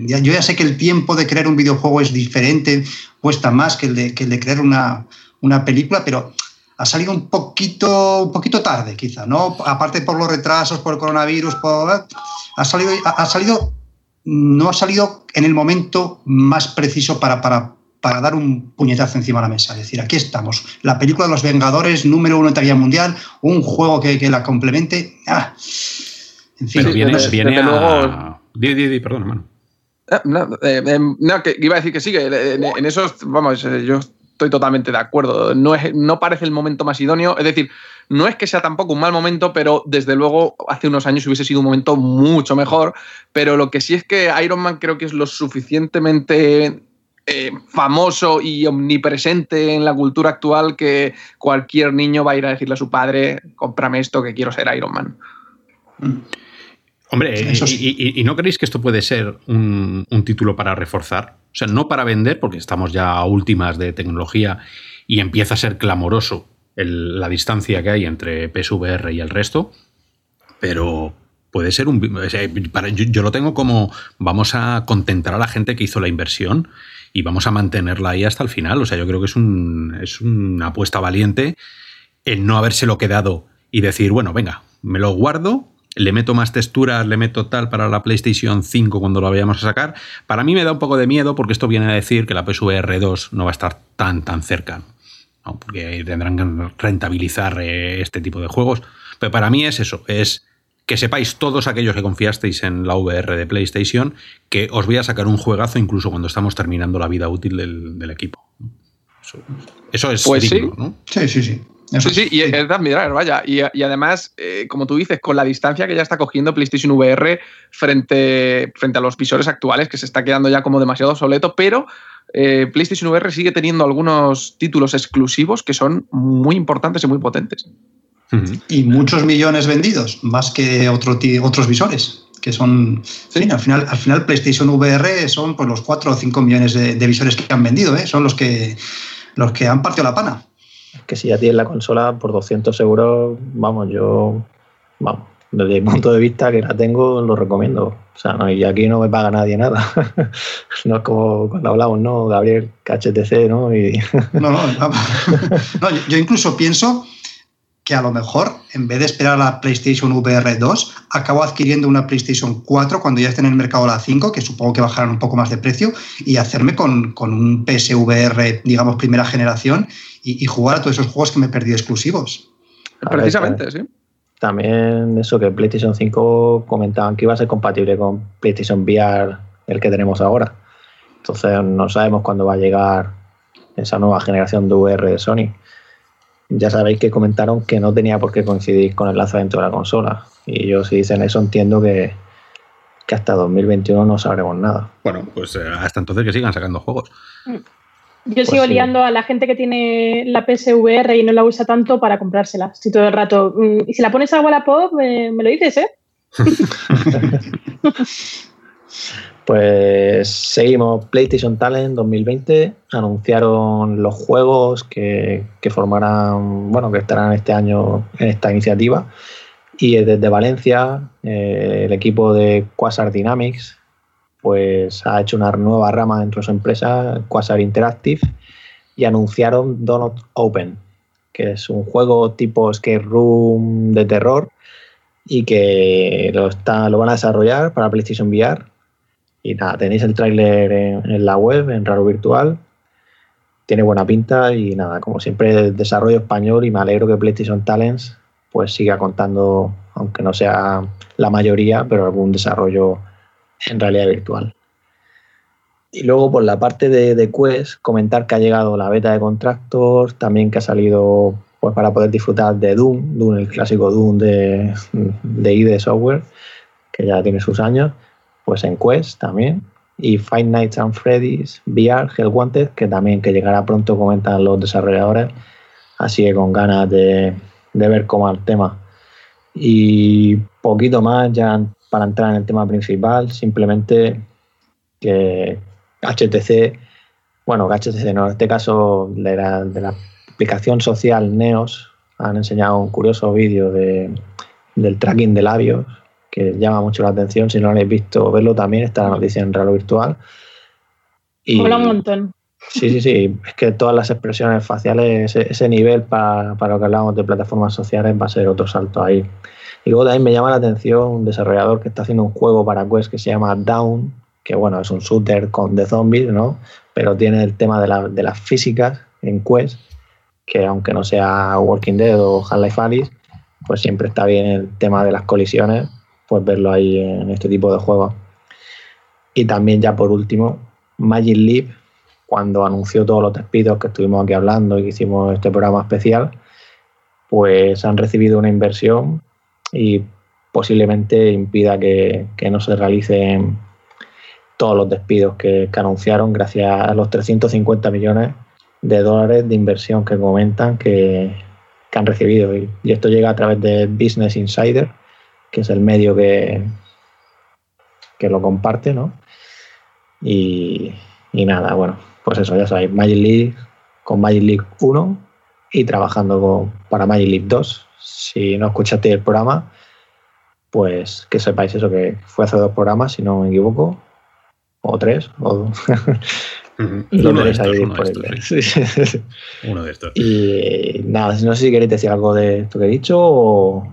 yo ya sé que el tiempo de crear un videojuego es diferente, cuesta más que el de, que el de crear una, una película, pero ha salido un poquito, un poquito tarde, quizá, ¿no? Aparte por los retrasos, por el coronavirus, ha salido, ha salido, no ha salido en el momento más preciso para, para, para dar un puñetazo encima de la mesa. Es decir, aquí estamos. La película de los Vengadores, número uno en taquilla mundial, un juego que, que la complemente. Ah, en fin, Pero viene, viene a... luego... Di, di, di, perdón, hermano. Ah, no, eh, eh, no, que iba a decir que sí, que en, en esos, vamos, eh, yo estoy totalmente de acuerdo. No, es, no parece el momento más idóneo. Es decir, no es que sea tampoco un mal momento, pero desde luego hace unos años hubiese sido un momento mucho mejor. Pero lo que sí es que Iron Man creo que es lo suficientemente eh, famoso y omnipresente en la cultura actual que cualquier niño va a ir a decirle a su padre, cómprame esto que quiero ser Iron Man. Hombre, y, no creéis que esto puede ser un título para reforzar? O sea, no para vender, porque estamos ya a últimas de tecnología y empieza a ser clamoroso la distancia que hay entre PSVR y el resto, pero puede ser un... yo, lo tengo como vamos a contentar a la gente que hizo la inversión y vamos a mantenerla ahí hasta el final. O sea, yo creo que es, un, es una apuesta valiente el no habérselo quedado y decir, bueno, venga, me lo guardo le meto más texturas, le meto tal para la PlayStation 5 cuando lo vayamos a sacar. Para mí me da un poco de miedo porque esto viene a decir que la PSVR 2 no va a estar tan, tan cerca. Porque tendrán que rentabilizar eh, este tipo de juegos. Pero para mí es eso, es que sepáis todos aquellos que confiasteis en la VR de PlayStation que os voy a sacar un juegazo incluso cuando estamos terminando la vida útil del, equipo. Eso, es pues sí. ¿no? Sí, sí, sí sí, sí, y es de admirar, vaya. Y, además, eh, como tú dices, con la distancia que ya está cogiendo PlayStation VR frente, frente a los visores actuales, que se está quedando ya como demasiado obsoleto, pero eh, PlayStation VR sigue teniendo algunos títulos exclusivos que son muy importantes y muy potentes. Y muchos millones vendidos, más que otro, otros visores que son, sí. al, final, al final PlayStation VR son pues, los 4 o 5 millones de, visores que han vendido, ¿eh? son los que, los que han partido la pana que si ya tienes la consola por 200 euros, vamos, yo, vamos, desde mi punto de vista que la tengo, lo recomiendo. O sea, no, y aquí no me paga nadie nada. no es como cuando hablamos, ¿no? Gabriel, KHTC, ¿no? Y... no, no, no. no yo, incluso pienso que a lo mejor, en vez de esperar a la PlayStation VR 2, acabo adquiriendo una PlayStation 4 cuando ya esté en el mercado la 5, que supongo que bajarán un poco más de precio, y hacerme con, con un PSVR, digamos, primera generación, y, jugar a todos esos juegos que me he perdido exclusivos. Precisamente, sí. También eso que PlayStation 5 comentaban que iba a ser compatible con PlayStation VR, el que tenemos ahora. Entonces no sabemos cuándo va a llegar esa nueva generación de VR de Sony. Ya sabéis que comentaron que no tenía por qué coincidir con el lanzamiento de la consola. Y yo si dicen eso entiendo que, que hasta 2021 no sabremos nada. Bueno, pues eh, hasta entonces que sigan sacando juegos. Yo sigo sí. liando a la gente que tiene la PSVR y no la usa tanto para comprársela. Si todo el rato. mm, Y si la pones a Wallapop, eh, me lo dices, ¿eh? Pues seguimos. PlayStation Talent 2020 anunciaron los juegos que, que formarán, bueno, que estarán este año en esta iniciativa. Y desde Valencia, eh, el equipo de Quasar Dynamics, pues ha hecho una nueva rama dentro de su empresa, Quasar Interactive, y anunciaron Donut Open, que es un juego tipo escape room de terror y que lo, lo van a desarrollar para PlayStation VR. Y nada, tenéis el tráiler en, la web, en Raro Virtual. Tiene buena pinta y nada, como siempre, desarrollo español y me alegro que PlayStation Talents pues siga contando, aunque no sea la mayoría, pero algún desarrollo en realidad virtual. Y luego por la parte de, Quest, comentar que ha llegado la beta de Contractors, también que ha salido pues para poder disfrutar de Doom, Doom, el clásico Doom de, de ID Software, que ya tiene sus años, pues en Quest también. Y Five Nights and Freddy's VR, Hell Wanted, que también que llegará pronto, comentan los desarrolladores. Así que con ganas de, de ver cómo va el tema. Y poquito más ya para entrar en el tema principal, simplemente que HTC, bueno, HTC no, en este caso de la, de la aplicación social Neos, han enseñado un curioso vídeo de, del tracking de labios que llama mucho la atención. Si no lo habéis visto, verlo también, está la noticia en Real Virtual. Y, Mola un montón. Sí, sí, sí. Es que todas las expresiones faciales, ese, ese nivel para, para lo que hablábamos de plataformas sociales va a ser otro salto ahí. Y luego también me llama la atención un desarrollador que está haciendo un juego para Quest que se llama Down, que bueno, es un shooter con de zombies, ¿no? Pero tiene el tema de, la, de las físicas en Quest, que aunque no sea Walking Dead o Half-Life Alice, pues siempre está bien el tema de las colisiones, pues verlo ahí en este tipo de juegos. Y también ya por último, Magic Leap, cuando anunció todos los despidos que estuvimos aquí hablando y hicimos este programa especial, pues han recibido una inversión y posiblemente impida que, que no se realicen todos los despidos que, anunciaron gracias a los 350 millones de dólares de inversión que comentan que, que han recibido. Y, esto llega a través de Business Insider, que es el medio que, que lo comparte, ¿no? Y, y nada, bueno, pues eso, ya sabéis, Magic League con Magic League 1 y trabajando con, para Magic League 2. Si no escuchaste el programa, pues que sepáis eso, que fue hace dos programas, si no me equivoco, o tres, o uno, de estos, uno, de estos, uno de estos. Y nada, no sé si queréis decir algo de esto que he dicho o...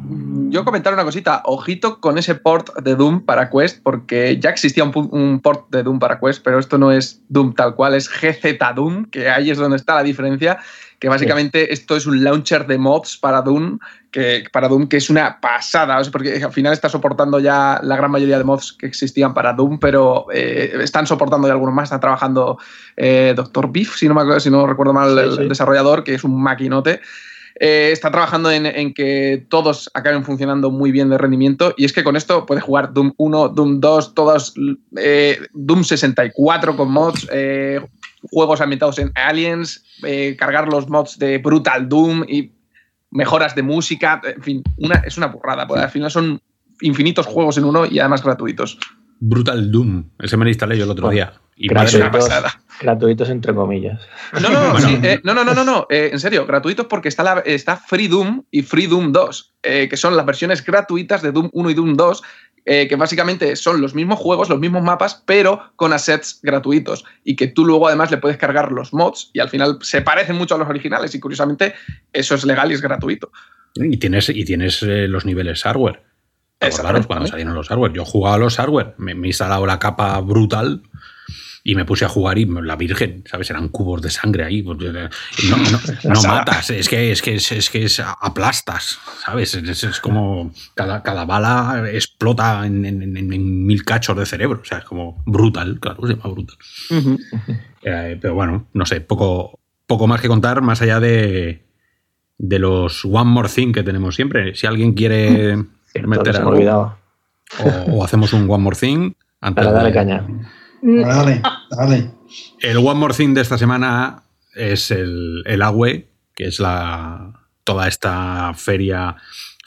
Yo comentar una cosita, ojito con ese port de Doom para Quest, porque ya existía un, un, port de Doom para Quest, pero esto no es Doom tal cual, es GZ Doom, que ahí es donde está la diferencia, que básicamente sí. esto es un launcher de mods para Doom, que, para Doom, que es una pasada, o sea, porque al final está soportando ya la gran mayoría de mods que existían para Doom, pero eh, están soportando ya algunos más, está trabajando eh, Dr. Beef, si no, me, si no recuerdo mal, sí, el, sí. desarrollador, que es un maquinote. Eh, está trabajando en, en, que todos acaben funcionando muy bien de rendimiento y es que con esto puedes jugar Doom 1, Doom 2, todos eh, Doom 64 con mods, eh, juegos ambientados en Aliens, cargar los mods de Brutal Doom y mejoras de música, en fin, una, es una burrada, porque al final son infinitos juegos en uno y además gratuitos. Brutal Doom, ese me lo instalé yo el otro día. Y gratuitos, gratuitos entre comillas. No, no, no, sí, eh, no, no, no, no, no eh, en serio, gratuitos porque está, la, está Free Doom y Free Doom 2, eh, que son las versiones gratuitas de Doom 1 y Doom 2, eh, que básicamente son los mismos juegos, los mismos mapas, pero con assets gratuitos y que tú luego además le puedes cargar los mods y al final se parecen mucho a los originales y curiosamente eso es legal y es gratuito. Y tienes, y tienes eh, los niveles hardware. Acordaros cuando salieron los hardware. Yo jugaba a los hardware, me, me he instalado la capa brutal y me puse a jugar y la Virgen, ¿sabes? Eran cubos de sangre ahí. No, no, no matas, es que, es que, es, es que es aplastas, ¿sabes? Es, es como cada, cada, bala explota en, en, en, mil cachos de cerebro. O sea, es como brutal, claro, se llama brutal. Uh -huh. eh, pero bueno, no sé, poco, poco más que contar, más allá de, de los One More Thing que tenemos siempre. Si alguien quiere meter algo, o, o, hacemos un One More Thing. Antes Para darle de, caña. Dale, dale. El One More Thing de esta semana es el, el AWE, que es la toda esta feria.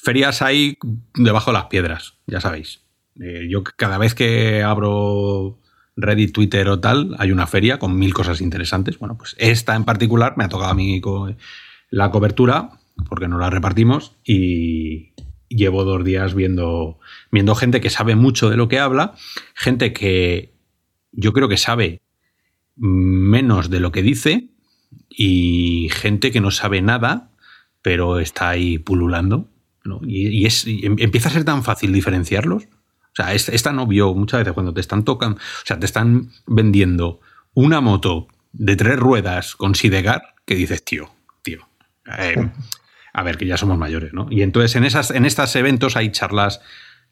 Ferias hay debajo de las piedras, ya sabéis. Eh, yo cada vez que abro Reddit, Twitter o tal, hay una feria con mil cosas interesantes. Bueno, pues esta en particular me ha tocado a mí la cobertura, porque no la repartimos, y llevo dos días viendo, viendo gente que sabe mucho de lo que habla, gente que yo creo que sabe menos de lo que dice, y gente que no sabe nada, pero está ahí pululando. Y, es, em, empieza a ser tan fácil diferenciarlos. O sea, esta no vio muchas veces cuando te están tocando, o sea, te están vendiendo una moto de tres ruedas con Sidegar que dices, tío, tío. Eh, a ver, que ya somos mayores, ¿no? Y entonces en, esas, en estos eventos hay charlas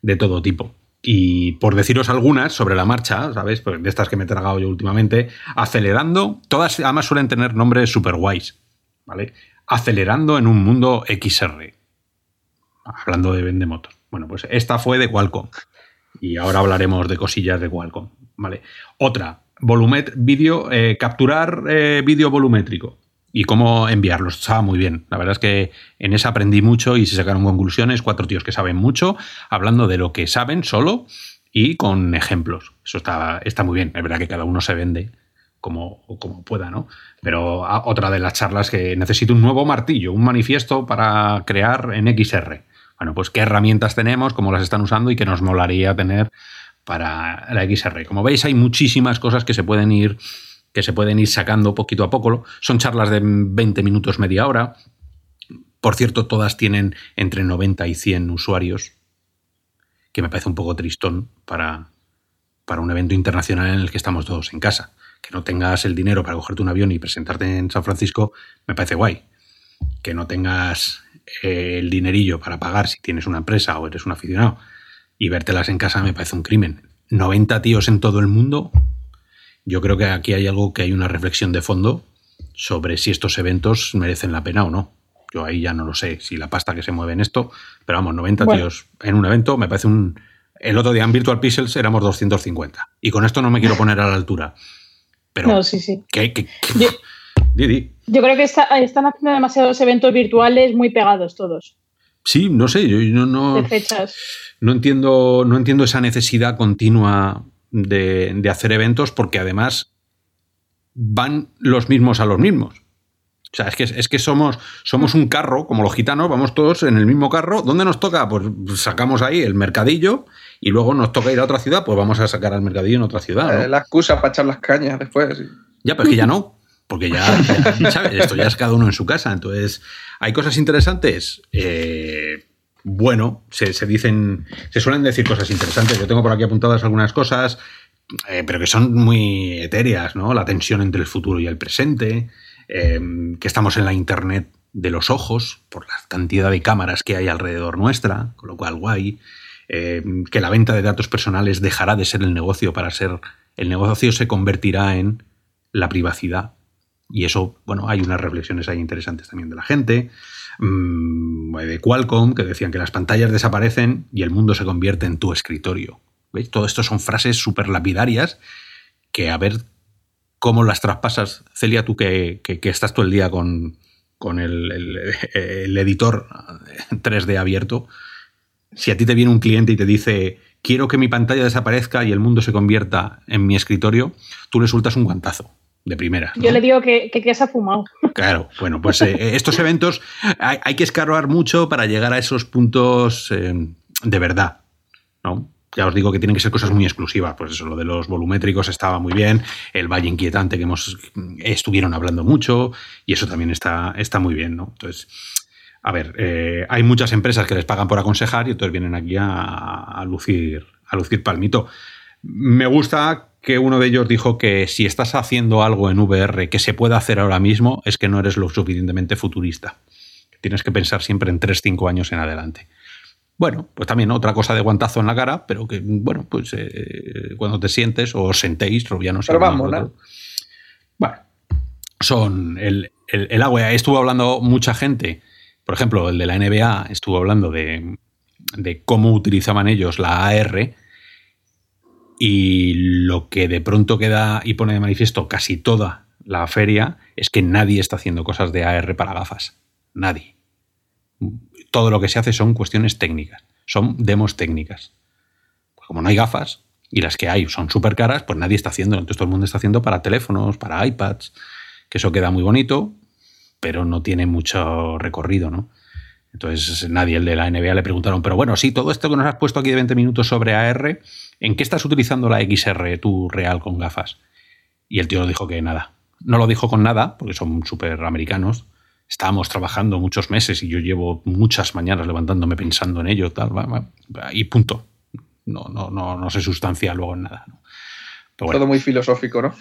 de todo tipo. Y por deciros algunas sobre la marcha, ¿sabes? Pues de estas que me he tragado yo últimamente, acelerando, todas además suelen tener nombres super guays, ¿vale? Acelerando en un mundo XR. Hablando de vendemotos. Bueno, pues esta fue de Qualcomm. Y ahora hablaremos de cosillas de Qualcomm, ¿vale? Otra, volumet, vídeo, eh, capturar eh, vídeo volumétrico y cómo enviarlos. Estaba muy bien. La verdad es que en esa aprendí mucho y se sacaron conclusiones. Cuatro tíos que saben mucho, hablando de lo que saben solo y con ejemplos. Eso está, está muy bien. Es verdad que cada uno se vende como, como pueda, ¿no? Pero ah, otra de las charlas que necesito un nuevo martillo, un manifiesto para crear en XR. Bueno, pues qué herramientas tenemos, cómo las están usando y qué nos molaría tener para la XR. Como veis, hay muchísimas cosas que se pueden ir que se pueden ir sacando poquito a poco. Son charlas de 20 minutos, media hora. Por cierto, todas tienen entre 90 y 100 usuarios, que me parece un poco tristón para, para un evento internacional en el que estamos todos en casa. Que no tengas el dinero para cogerte un avión y presentarte en San Francisco, me parece guay. Que no tengas eh, el dinerillo para pagar si tienes una empresa o eres un aficionado y vértelas en casa me parece un crimen. 90 tíos en todo el mundo, yo creo que aquí hay algo que hay una reflexión de fondo sobre si estos eventos merecen la pena o no. Yo ahí ya no lo sé, si la pasta que se mueve en esto, pero vamos, 90 tíos en un evento me parece un... El otro día en Virtual Pixels éramos 250. Y con esto no me quiero poner a la altura. Pero... No, sí, sí. ¿qué, yo, yo, creo que están haciendo demasiados eventos virtuales muy pegados todos. Sí, no sé, yo no, no, fechas. no entiendo, no entiendo esa necesidad continua de, hacer eventos porque además van los mismos a los mismos. O sea, es que, es que somos, somos un carro, como los gitanos, vamos todos en el mismo carro. ¿Dónde nos toca? Pues sacamos ahí el mercadillo y luego nos toca ir a otra ciudad, pues vamos a sacar al mercadillo en otra ciudad. Eh, la excusa para echar las cañas después. Ya, pero es que ya no, porque ya, ¿sabes? Esto ya es cada uno en su casa. Entonces, ¿hay cosas interesantes? Eh, bueno, se, dicen, se suelen decir cosas interesantes. Yo tengo por aquí apuntadas algunas cosas, eh, pero que son muy etéreas, ¿no? La tensión entre el futuro y el presente, eh, que estamos en la Internet de los ojos, por la cantidad de cámaras que hay alrededor nuestra, con lo cual guay, eh, que la venta de datos personales dejará de ser el negocio para ser, el negocio se convertirá en la privacidad. Y eso, bueno, hay unas reflexiones ahí interesantes también de la gente. Mm, de Qualcomm, que decían que las pantallas desaparecen y el mundo se convierte en tu escritorio. ¿Veis? Todo esto son frases súper lapidarias que a ver cómo las traspasas. Celia, tú que, estás todo el día con, el, editor 3D abierto, si a ti te viene un cliente y te dice quiero que mi pantalla desaparezca y el mundo se convierta en mi escritorio, tú le sueltas un guantazo de primera. Yo le digo que, que, se ha fumado. Claro, bueno, pues eh, estos eventos hay, que escarbar mucho para llegar a esos puntos eh, de verdad, ¿no? Ya os digo que tienen que ser cosas muy exclusivas, pues eso, lo de los volumétricos estaba muy bien, el Valle Inquietante que hemos, estuvieron hablando mucho, y eso también está, está muy bien, ¿no? Entonces, a ver, eh, hay muchas empresas que les pagan por aconsejar y entonces vienen aquí a, lucir, a lucir palmito. Me gusta que uno de ellos dijo que si estás haciendo algo en VR que se pueda hacer ahora mismo, es que no eres lo suficientemente futurista. Tienes que pensar siempre en 3-5 años en adelante. Bueno, pues también otra cosa de guantazo en la cara, pero que, bueno, pues eh, cuando te sientes o os sentéis, Robiano Pero vamos, ¿no? Bueno, son el, el, agua. Estuvo hablando mucha gente, por ejemplo, el de la NBA estuvo hablando de, de cómo utilizaban ellos la AR y lo que de pronto queda y pone de manifiesto casi toda la feria es que nadie está haciendo cosas de AR para gafas. Nadie. Todo lo que se hace son cuestiones técnicas, son demos técnicas. Pues como no hay gafas, y las que hay son súper caras, pues nadie está haciendo. Entonces todo el mundo está haciendo para teléfonos, para iPads, que eso queda muy bonito, pero no tiene mucho recorrido, ¿no? Entonces nadie, el de la NBA, le preguntaron, pero bueno, sí, todo esto que nos has puesto aquí de 20 minutos sobre AR, ¿en qué estás utilizando la XR tú real con gafas? Y el tío dijo que nada. No lo dijo con nada, porque son súper americanos. Estábamos trabajando muchos meses y yo llevo muchas mañanas levantándome pensando en ello, tal, y punto. No, no, no, no se sustancia luego en nada. Todo muy filosófico, ¿no?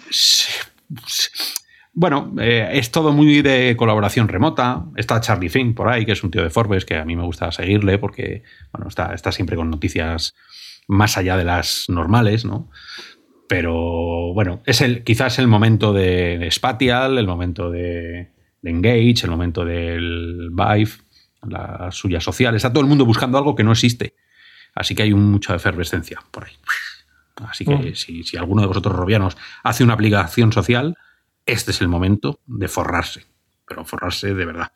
Bueno, eh, es todo muy de colaboración remota. Está Charlie Fink por ahí, que es un tío de Forbes, que a mí me gusta seguirle porque bueno, está, está siempre con noticias más allá de las normales, ¿no? Pero bueno, es el, quizás el momento de, Spatial, el momento de, Engage, el momento del Vive, la suya social. Está todo el mundo buscando algo que no existe. Así que hay mucha efervescencia por ahí. Así que mm. si, si, alguno de vosotros robianos hace una aplicación social, este es el momento de forrarse. Pero forrarse de verdad.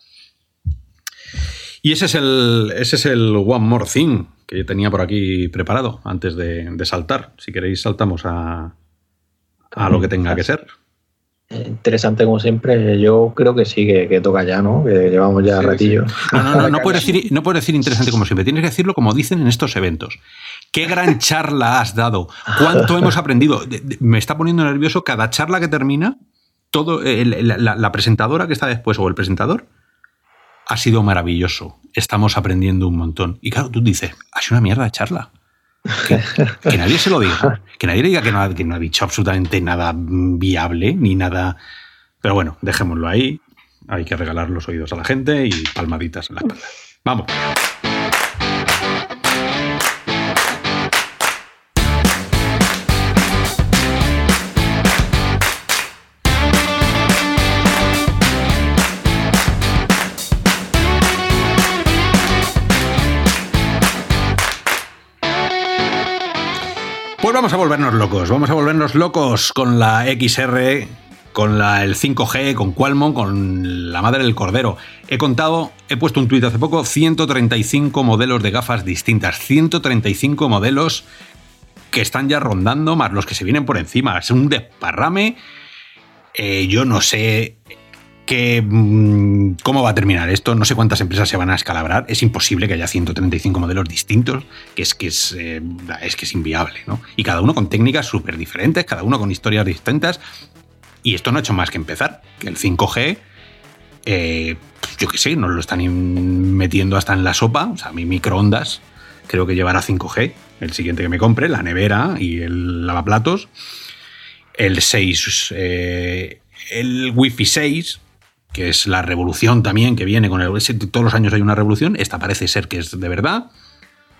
Y ese es el, ese es el One More Thing que yo tenía por aquí preparado antes de, saltar. Si queréis, saltamos a, a lo que tenga que ser. Interesante como siempre. Yo creo que sí, que, toca ya, ¿no? Que llevamos ya ratillo. No, no, no, no puedes, decir, no puedes decir interesante como siempre. Tienes que decirlo como dicen en estos eventos. ¿Qué gran charla has dado? ¿Cuánto hemos aprendido? Me está poniendo nervioso cada charla que termina. Todo, la presentadora que está después o el presentador ha sido maravilloso. Estamos aprendiendo un montón. Y claro, tú dices, ha sido una mierda de charla. Que, nadie se lo diga. Que nadie diga que no, que no ha dicho absolutamente nada viable ni nada. Pero bueno, dejémoslo ahí. Hay que regalar los oídos a la gente y palmaditas en la espalda. Vamos. Pues vamos a volvernos locos, vamos a volvernos locos con la XR, con la, el 5G, con Qualmon, con la madre del cordero. He contado, he puesto un tuit hace poco, 135 modelos de gafas distintas, 135 modelos que están ya rondando, más los que se vienen por encima. Es un desparrame. Eh, yo no sé Mm, cómo va a terminar esto. No sé cuántas empresas se van a escalabrar. Es imposible que haya 135 modelos distintos, que es que es, eh, es, que es inviable, ¿no? Y cada uno con técnicas súper diferentes, cada uno con historias distintas. Y esto no ha hecho más que empezar. Que el 5G, eh, pues yo qué sé, nos lo están metiendo hasta en la sopa. O sea, mi microondas creo que llevará 5G. El siguiente que me compre, la nevera y el lavaplatos. El 6, eh, el Wi-Fi 6, que es la revolución también que viene con el... Todos los años hay una revolución, esta parece ser que es de verdad,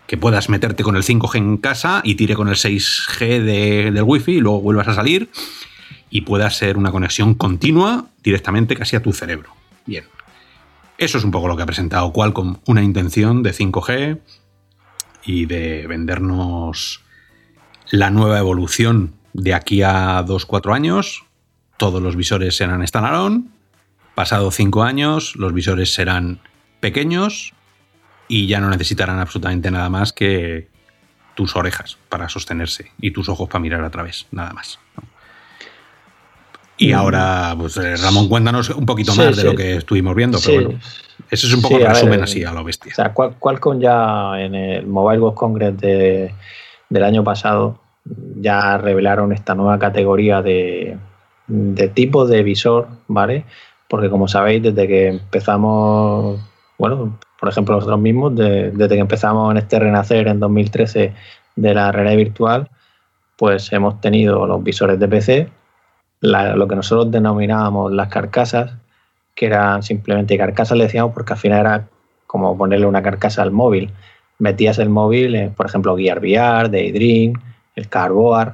que puedas meterte con el 5G en casa y tire con el 6G del Wi-Fi y luego vuelvas a salir y pueda ser una conexión continua directamente casi a tu cerebro. Bien. Eso es un poco lo que ha presentado Qualcomm, una intención de 5G y de vendernos la nueva evolución de aquí a 2-4 años. Todos los visores serán standalone Pasado cinco años, los visores serán pequeños y ya no necesitarán absolutamente nada más que tus orejas para sostenerse y tus ojos para mirar a través, nada más. Y mm. ahora, pues eh, Ramón, cuéntanos un poquito más de lo que estuvimos viendo, pero bueno, ese es un poco el resumen así a lo bestia. O sea, Qualcomm ya en el Mobile World Congress del año pasado ya revelaron esta nueva categoría de, de tipo de visor, ¿vale? Porque como sabéis, desde que empezamos, bueno, por ejemplo nosotros mismos, desde que empezamos en este renacer en 2013 de la realidad virtual, pues hemos tenido los visores de PC, lo que nosotros denominábamos las carcasas, que eran simplemente carcasas, le decíamos, porque al final era como ponerle una carcasa al móvil. Metías el móvil, por ejemplo, Gear VR, Daydream, el Carboard.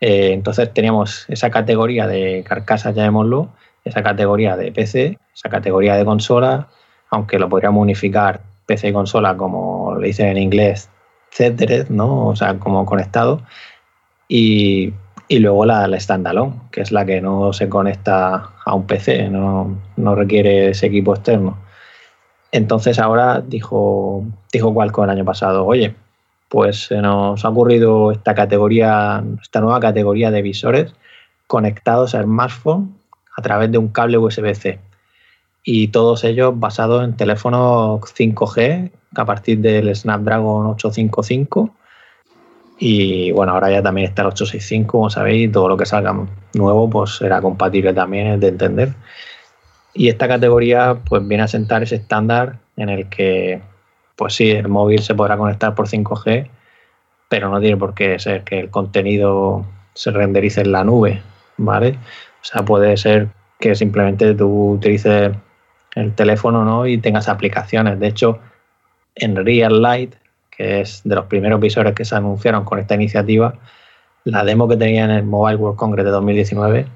Eh, entonces teníamos esa categoría de carcasas, llamémoslo, esa categoría de PC, esa categoría de consola, aunque lo podríamos unificar PC y consola como le dicen en inglés, etcétera, ¿no? O sea, como conectado. Y, luego la, la standalone, que es la que no se conecta a un PC, no, no requiere ese equipo externo. Entonces ahora dijo, dijo Qualcomm el año pasado, oye, pues se nos ha ocurrido esta categoría, esta nueva categoría de visores conectados a smartphone a través de un cable USB-C. Y todos ellos basados en teléfonos 5G a partir del Snapdragon 855. Y bueno, ahora ya también está el 865, como sabéis, todo lo que salga nuevo pues será compatible también, es de entender. Y esta categoría pues viene a sentar ese estándar en el que, pues sí, el móvil se podrá conectar por 5G, pero no tiene por qué ser que el contenido se renderice en la nube, ¿vale? O sea, puede ser que simplemente tú utilices el teléfono ¿no? y tengas aplicaciones. De hecho, en Real Light, que es de los primeros visores que se anunciaron con esta iniciativa, la demo que tenía en el Mobile World Congress de 2019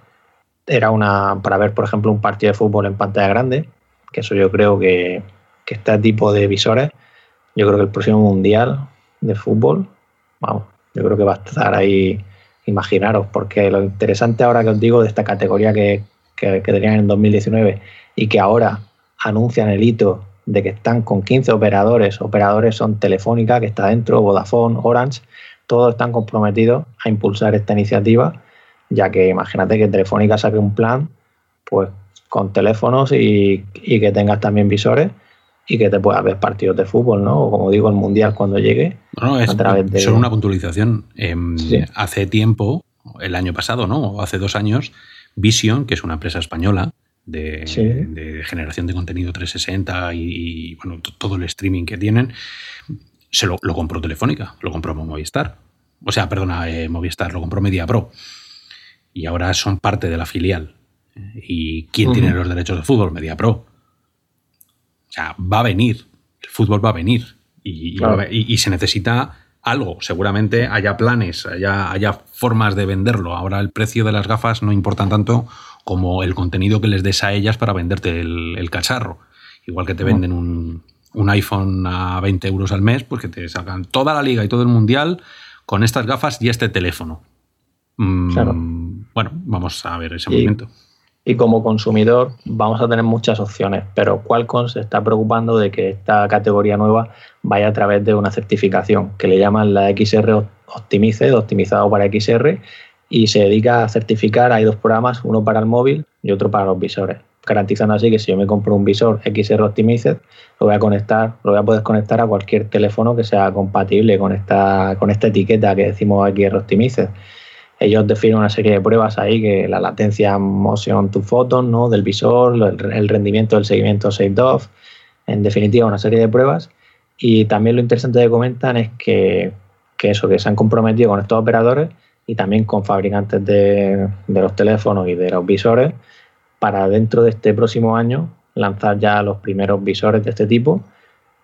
era una para ver, por ejemplo, un partido de fútbol en pantalla grande, que eso yo creo que, que este tipo de visores, yo creo que el próximo mundial de fútbol, vamos, yo creo que va a estar ahí, imaginaros, porque lo interesante ahora que os digo de esta categoría que, que, que tenían en 2019 y que ahora anuncian el hito de que están con 15 operadores, operadores son Telefónica, que está dentro, Vodafone, Orange, todos están comprometidos a impulsar esta iniciativa ya que imagínate que Telefónica saque un plan pues con teléfonos y, que tengas también visores y que te puedas ver partidos de fútbol, ¿no? O como digo, el Mundial cuando llegue. No, es solo una puntualización. Em, hace tiempo, el año pasado, ¿no? O hace dos años, Vision, que es una empresa española de, generación de contenido 360 y, bueno, todo el streaming que tienen, se lo, compró Telefónica, lo compró Movistar. O sea, perdona, eh, Movistar, lo compró Media Pro y ahora son parte de la filial. ¿Y quién tiene los derechos de fútbol? MediaPro. O sea, va a venir. El fútbol va a venir. Y, se necesita algo. Seguramente haya planes, haya, haya, formas de venderlo. Ahora el precio de las gafas no importa tanto como el contenido que les des a ellas para venderte el, cacharro. Igual que te venden un, un, iPhone a 20 euros al mes, pues que te salgan toda la liga y todo el mundial con estas gafas y este teléfono. Mm, bueno, vamos a ver ese momento. Y como consumidor vamos a tener muchas opciones, pero Qualcomm se está preocupando de que esta categoría nueva vaya a través de una certificación que le llaman la XR Optimice, optimizado para XR, y se dedica a certificar, hay dos programas, uno para el móvil y otro para los visores, garantizando así que si yo me compro un visor XR Optimize, lo voy a conectar, lo voy a poder conectar a cualquier teléfono que sea compatible con esta, con esta etiqueta que decimos XR Optimize ellos definen una serie de pruebas ahí, que la latencia motion to photon, ¿no? del visor, el, rendimiento del seguimiento saved off, en definitiva una serie de pruebas. Y también lo interesante que comentan es que, que eso, que se han comprometido con estos operadores y también con fabricantes de, de los teléfonos y de los visores para dentro de este próximo año lanzar ya los primeros visores de este tipo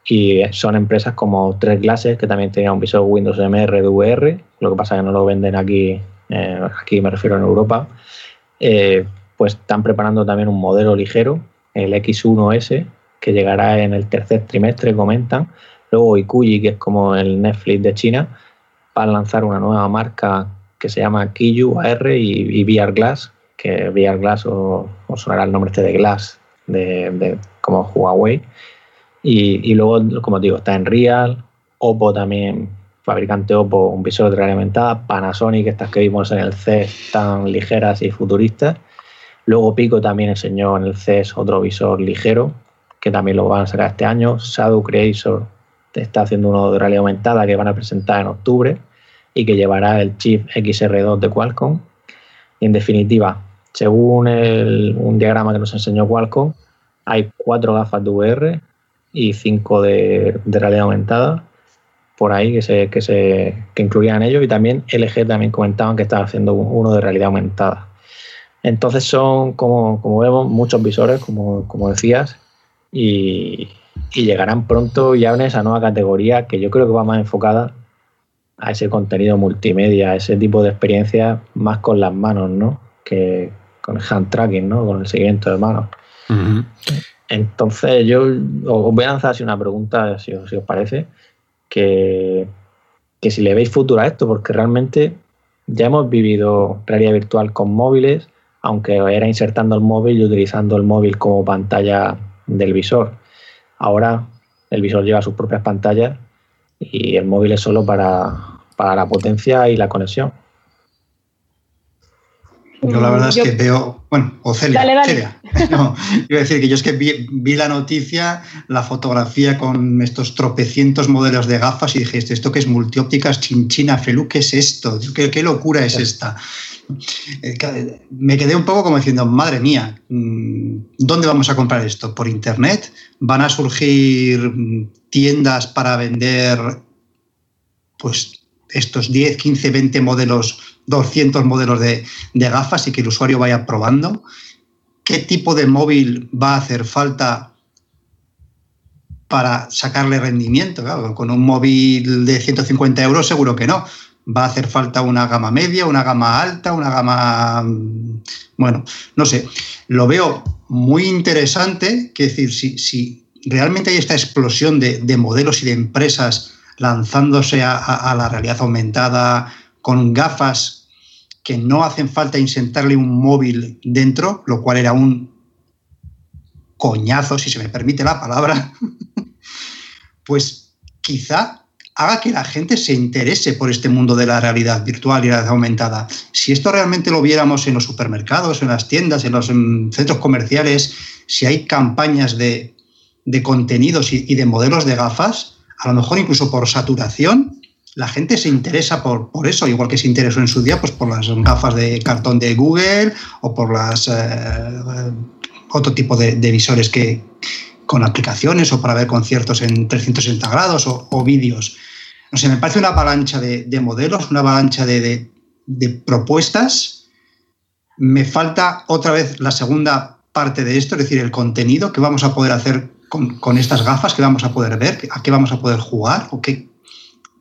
y son empresas como Tres Glasses que también tenían un visor Windows MR VR, lo que pasa es que no lo venden aquí eh, aquí me refiero en Europa, eh, pues están preparando también un modelo ligero, el X1S, que llegará en el tercer trimestre, comentan. Luego Ikuyi, que es como el Netflix de China, va a lanzar una nueva marca que se llama Kiyu AR y, VR Glass, que VR Glass o, sonará el nombre este de Glass, de, como Huawei. Y, y, luego, como digo, está en Real, Oppo también fabricante Oppo, un visor de realidad aumentada, Panasonic, estas que vimos en el CES tan ligeras y futuristas. Luego Pico también enseñó en el CES otro visor ligero, que también lo van a sacar este año. Shadow Creator está haciendo uno de realidad aumentada que van a presentar en octubre y que llevará el chip XR2 de Qualcomm. Y en definitiva, según un diagrama que nos enseñó Qualcomm, hay cuatro gafas de VR y cinco de, de realidad aumentada por ahí que se, que se que incluían ellos y también LG también comentaban que estaban haciendo uno de realidad aumentada. Entonces son, como, como vemos, muchos visores, como, como decías, y, y, llegarán pronto ya en esa nueva categoría que yo creo que va más enfocada a ese contenido multimedia, a ese tipo de experiencia más con las manos, ¿no? Que con el hand tracking, ¿no? Con el seguimiento de manos. Entonces yo os voy a lanzar así una pregunta, si, si os parece que, si le veis futuro a esto, porque realmente ya hemos vivido realidad virtual con móviles, aunque era insertando el móvil y utilizando el móvil como pantalla del visor. Ahora el visor lleva sus propias pantallas y el móvil es solo para, para la potencia y la conexión. Yo la verdad es que veo, bueno, o Celia, Celia. No, iba a decir que yo es que vi, la noticia, la fotografía con estos tropecientos modelos de gafas y dije, ¿esto qué es multiópticas chinchina felú? ¿Qué es esto? ¿Qué, qué locura es esta? Eh, me quedé un poco como diciendo, madre mía, mm, ¿dónde vamos a comprar esto? ¿Por internet? ¿Van a surgir tiendas para vender pues estos 10, 15, 20 modelos, 200 modelos de, gafas y que el usuario vaya probando? ¿Qué tipo de móvil va a hacer falta para sacarle rendimiento? con un móvil de 150 euros seguro que no va a hacer falta una gama media, una gama alta, una gama... Mm, bueno, no sé, lo veo muy interesante, que decir, si, si realmente hay esta explosión de, modelos y de empresas lanzándose a, la realidad aumentada con gafas que no hacen falta insertarle un móvil dentro, lo cual era un coñazo, si se me permite la palabra, pues quizá haga que la gente se interese por este mundo de la realidad virtual y la realidad aumentada. Si esto realmente lo viéramos en los supermercados, en las tiendas, en los centros comerciales, si hay campañas de, contenidos y, de modelos de gafas, a lo mejor incluso por saturación, la gente se interesa por, por, eso, igual que se interesó en su día pues por las gafas de cartón de Google o por las eh, otro tipo de, de visores que, con aplicaciones o para ver conciertos en 360 grados o, vídeos. No sé, me parece una avalancha de, modelos, una avalancha de, propuestas. Me falta otra vez la segunda parte de esto, es decir, el contenido que vamos a poder hacer con, estas gafas, que vamos a poder ver, a qué vamos a poder jugar o qué,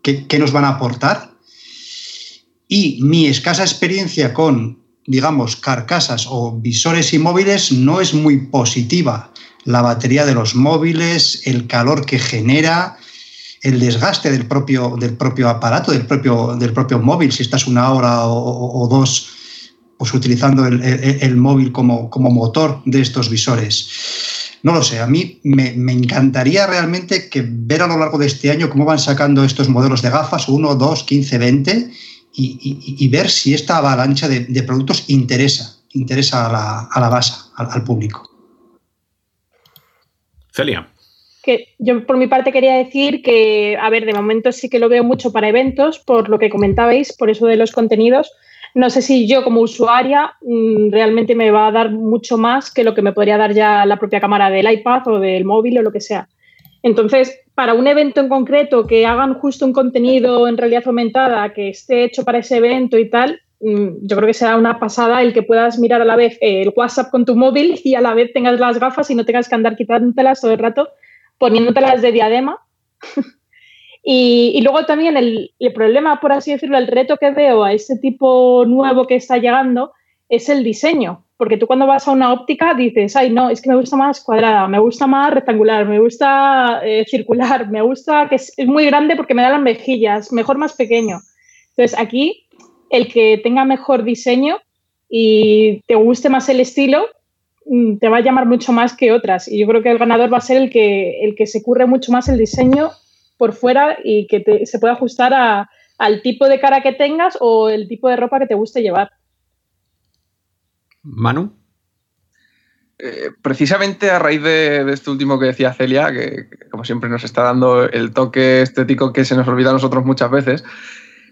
qué nos van a aportar. Y mi escasa experiencia con, digamos, carcasas o visores y móviles no es muy positiva la batería de los móviles, el calor que genera, el desgaste del propio, del propio aparato, del propio, del propio móvil, si estás una hora o, dos pues utilizando el, móvil como, como, motor de estos visores. No lo sé, a mí me, encantaría realmente que ver a lo largo de este año cómo van sacando estos modelos de gafas, 1, 2, 15, 20, y, ver si esta avalancha de, productos interesa, interesa a la, a la base, al público. Celia. Que yo por mi parte quería decir que, a ver, de momento sí que lo veo mucho para eventos, por lo que comentabais, por eso de los contenidos. No sé si yo como usuaria mm, realmente me va a dar mucho más que lo que me podría dar ya la propia cámara del iPad o del móvil o lo que sea. Entonces, para un evento en concreto que hagan justo un contenido en realidad aumentada que esté hecho para ese evento y tal, Mm, yo creo que será una pasada el que puedas mirar a la vez el WhatsApp con tu móvil y a la vez tengas las gafas y no tengas que andar quitándotelas todo el rato, poniéndotelas de diadema. y, luego también el, problema, por así decirlo, el reto que veo a este tipo nuevo que está llegando es el diseño. Porque tú cuando vas a una óptica dices, ay, no, es que me gusta más cuadrada, me gusta más rectangular, me gusta eh, circular, me gusta que es, es muy grande porque me da las mejillas, mejor más pequeño. Entonces aquí el que tenga mejor diseño y te guste más el estilo, mm, te va a llamar mucho más que otras. Y yo creo que el ganador va a ser el que, el que se curre mucho más el diseño por fuera y que se pueda ajustar al tipo de cara que tengas o el tipo de ropa que te guste llevar. Manu. Eh, precisamente a raíz de, de, este último que decía Celia, que como siempre nos está dando el toque estético que se nos olvida a nosotros muchas veces,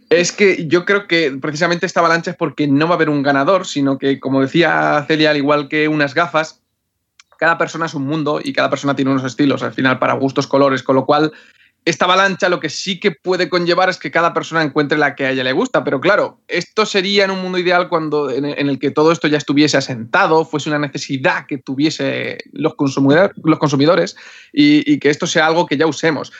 es que yo creo que precisamente esta avalancha es porque no va a haber un ganador, sino que, como decía Celia, al igual que unas gafas, cada persona es un mundo y cada persona tiene unos estilos, al final, para gustos, colores, con lo cual esta avalancha lo que sí que puede conllevar es que cada persona encuentre la que a ella le gusta. Pero claro, esto sería en un mundo ideal cuando en el que todo esto ya estuviese asentado, fuese una necesidad que tuviese los, los consumidores y, y, que esto sea algo que ya usemos.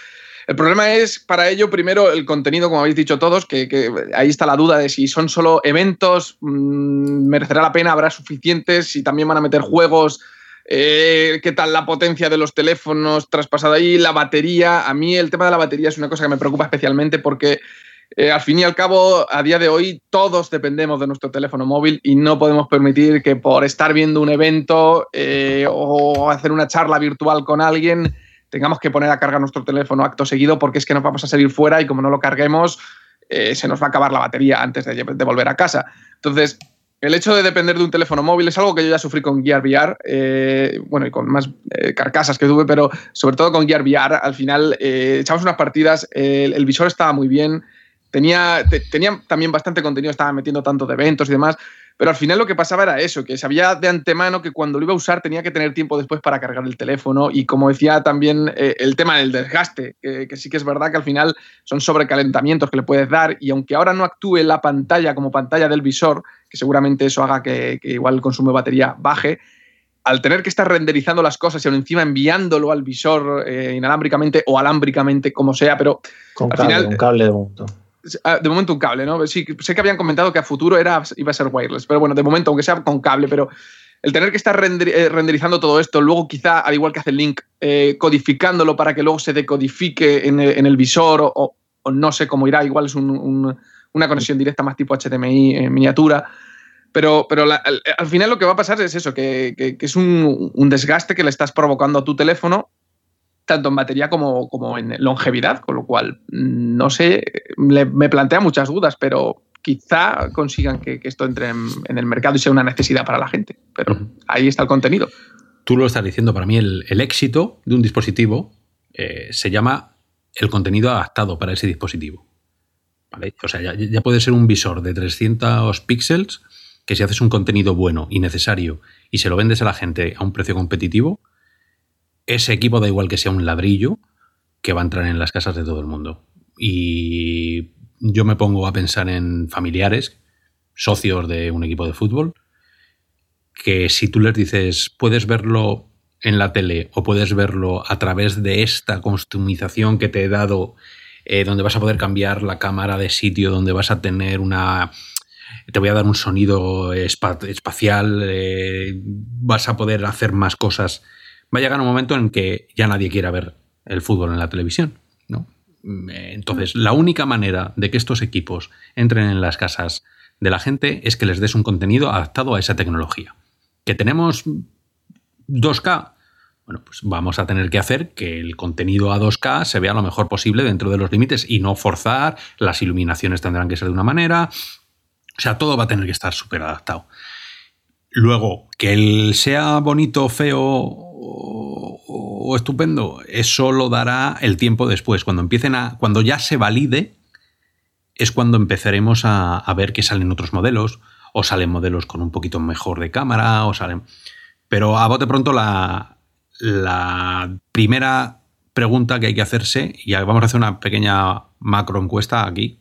El problema es para ello, primero, el contenido, como habéis dicho todos, que, ahí está la duda de si son solo eventos, mm, merecerá la pena, habrá suficientes, si también van a meter juegos, eh, qué tal la potencia de los teléfonos traspasada ahí, la batería. A mí el tema de la batería es una cosa que me preocupa especialmente porque eh, al fin y al cabo, a día de hoy, todos dependemos de nuestro teléfono móvil y no podemos permitir que por estar viendo un evento eh, o hacer una charla virtual con alguien, tengamos que poner a cargar nuestro teléfono acto seguido porque es que nos vamos a salir fuera y como no lo carguemos, se nos va a acabar la batería antes de, de volver a casa. Entonces, el hecho de depender de un teléfono móvil es algo que yo ya sufrí con Gear VR, eh, bueno, y con más eh, carcasas que tuve, pero sobre todo con Gear VR, al final eh, echamos unas partidas, el, visor estaba muy bien, tenía, tenía también bastante contenido, estaba metiendo tanto de eventos y demás, pero al final lo que pasaba era eso, que sabía de antemano que cuando lo iba a usar tenía que tener tiempo después para cargar el teléfono y como decía también eh, el tema del desgaste, que, sí que es verdad que al final son sobrecalentamientos que le puedes dar y aunque ahora no actúe la pantalla como pantalla del visor, que seguramente eso haga que, igual el consumo de batería baje, al tener que estar renderizando las cosas y aún encima enviándolo al visor eh, inalámbricamente o alámbricamente, como sea, pero con al cable, final, cable de momento. Ah, de momento un cable, ¿no? Sí, sé que habían comentado que a futuro era, iba a ser wireless, pero bueno, de momento, aunque sea con cable, pero el tener que estar eh, renderizando todo esto, luego quizá, al igual que hace Link, eh, codificándolo para que luego se decodifique en el, visor o, no sé cómo irá, igual es una conexión directa más tipo HDMI en miniatura. Pero, pero al, final lo que va a pasar es eso, que, es un, desgaste que le estás provocando a tu teléfono tanto en batería como, como en longevidad, con lo cual, mm, no sé, me plantea muchas dudas, pero quizá consigan que, esto entre en, el mercado y sea una necesidad para la gente. Pero ahí está el contenido. Tú lo estás diciendo, para mí el, éxito de un dispositivo eh, se llama el contenido adaptado para ese dispositivo. O sea, ya, ya, puede ser un visor de 300 píxeles que si haces un contenido bueno y necesario y se lo vendes a la gente a un precio competitivo, ese equipo da igual que sea un ladrillo que va a entrar en las casas de todo el mundo. Y yo me pongo a pensar en familiares, socios de un equipo de fútbol, que si tú les dices, puedes verlo en la tele o puedes verlo a través de esta customización que te he dado, eh, donde vas a poder cambiar la cámara de sitio, donde vas a tener una... Te voy a dar un sonido espacial, eh, vas a poder hacer más cosas va a llegar un momento en que ya nadie quiera ver el fútbol en la televisión. ¿no? Entonces, la única manera de que estos equipos entren en las casas de la gente es que les des un contenido adaptado a esa tecnología. ¿Que tenemos 2K? Bueno, pues vamos a tener que hacer que el contenido a 2K se vea lo mejor posible dentro de los límites y no forzar, las iluminaciones tendrán que ser de una manera, o sea, todo va a tener que estar súper adaptado. Luego, que él sea bonito, feo o, estupendo, eso lo dará el tiempo después. Cuando empiecen a. Cuando ya se valide, es cuando empezaremos a, ver que salen otros modelos, o salen modelos con un poquito mejor de cámara, o salen. Pero a bote pronto la, primera pregunta que hay que hacerse, y vamos a hacer una pequeña macro encuesta aquí,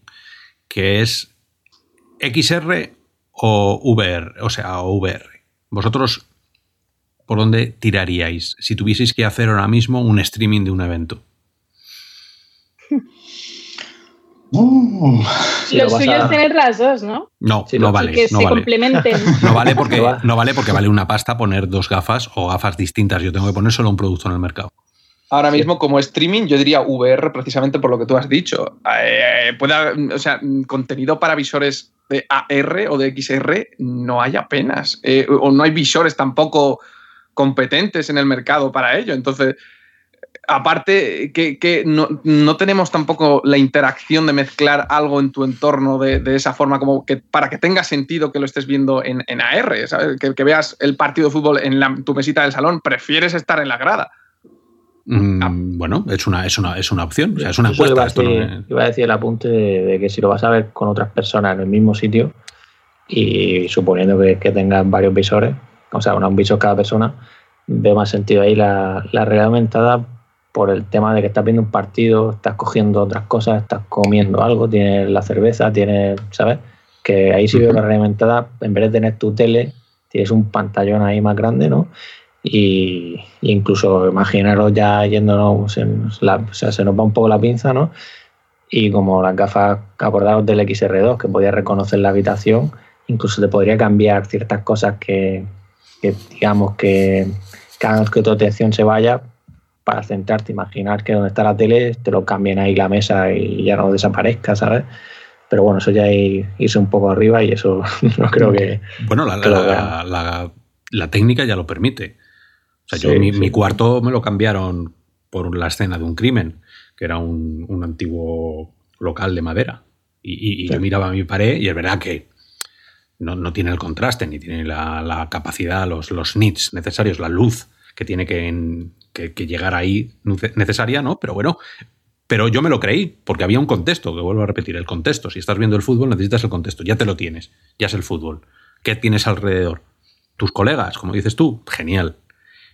que es XR o VR, o sea, o VR. ¿Vosotros por dónde tiraríais si tuvieseis que hacer ahora mismo un streaming de un evento? Uh. lo, suyo es tener las dos, ¿no? No, no vale. Que se complementen. No vale, porque, no vale porque vale una pasta poner dos gafas o gafas distintas. Yo tengo que poner solo un producto en el mercado. Ahora mismo, como streaming, yo diría VR precisamente por lo que tú has dicho. Eh, puede o sea, contenido para visores de AR o de XR no hay apenas. Eh, o no hay visores tampoco competentes en el mercado para ello. Entonces, aparte que, no, tenemos tampoco la interacción de mezclar algo en tu entorno de, esa forma como que para que tenga sentido que lo estés viendo en, AR, Que, veas el partido de fútbol en tu mesita del salón, prefieres estar en la grada. Mm, ah. Bueno, es una, es una, es una opción, o sea, es una apuesta. Iba, a decir, el apunte de, que si lo vas a ver con otras personas en el mismo sitio y suponiendo que, que tengan varios visores, o sea, un visor cada persona, veo más sentido ahí la, la realidad aumentada por el tema de que estás viendo un partido, estás cogiendo otras cosas, estás comiendo algo, tienes la cerveza, tienes, ¿sabes? Que ahí sí veo la realidad aumentada, en vez de tener tu tele, tienes un pantallón ahí más grande, ¿no? Y, incluso imaginaros ya yéndonos, o sea, se nos va un poco la pinza, ¿no? Y como las gafas, acordaros del XR2, que podía reconocer la habitación, incluso te podría cambiar ciertas cosas que, que digamos que, cada vez que tu atención se vaya para centrarte, imaginar que donde está la tele te lo cambien ahí la mesa y ya no desaparezca, ¿sabes? pero bueno, eso ya irse un poco arriba y eso no creo que. Bueno, la, la, técnica ya lo permite. O sea, yo mi, cuarto me lo cambiaron por la escena de un crimen, que era un, antiguo local de madera. Y, yo miraba a mi pared y es verdad que no, tiene el contraste, ni tiene la, capacidad, los, los nits necesarios, la luz que tiene que, que, llegar ahí necesaria, ¿no? Pero bueno, pero yo me lo creí, porque había un contexto, que vuelvo a repetir, el contexto. Si estás viendo el fútbol, necesitas el contexto. Ya te lo tienes, ya es el fútbol. ¿Qué tienes alrededor? Tus colegas, como dices tú, genial.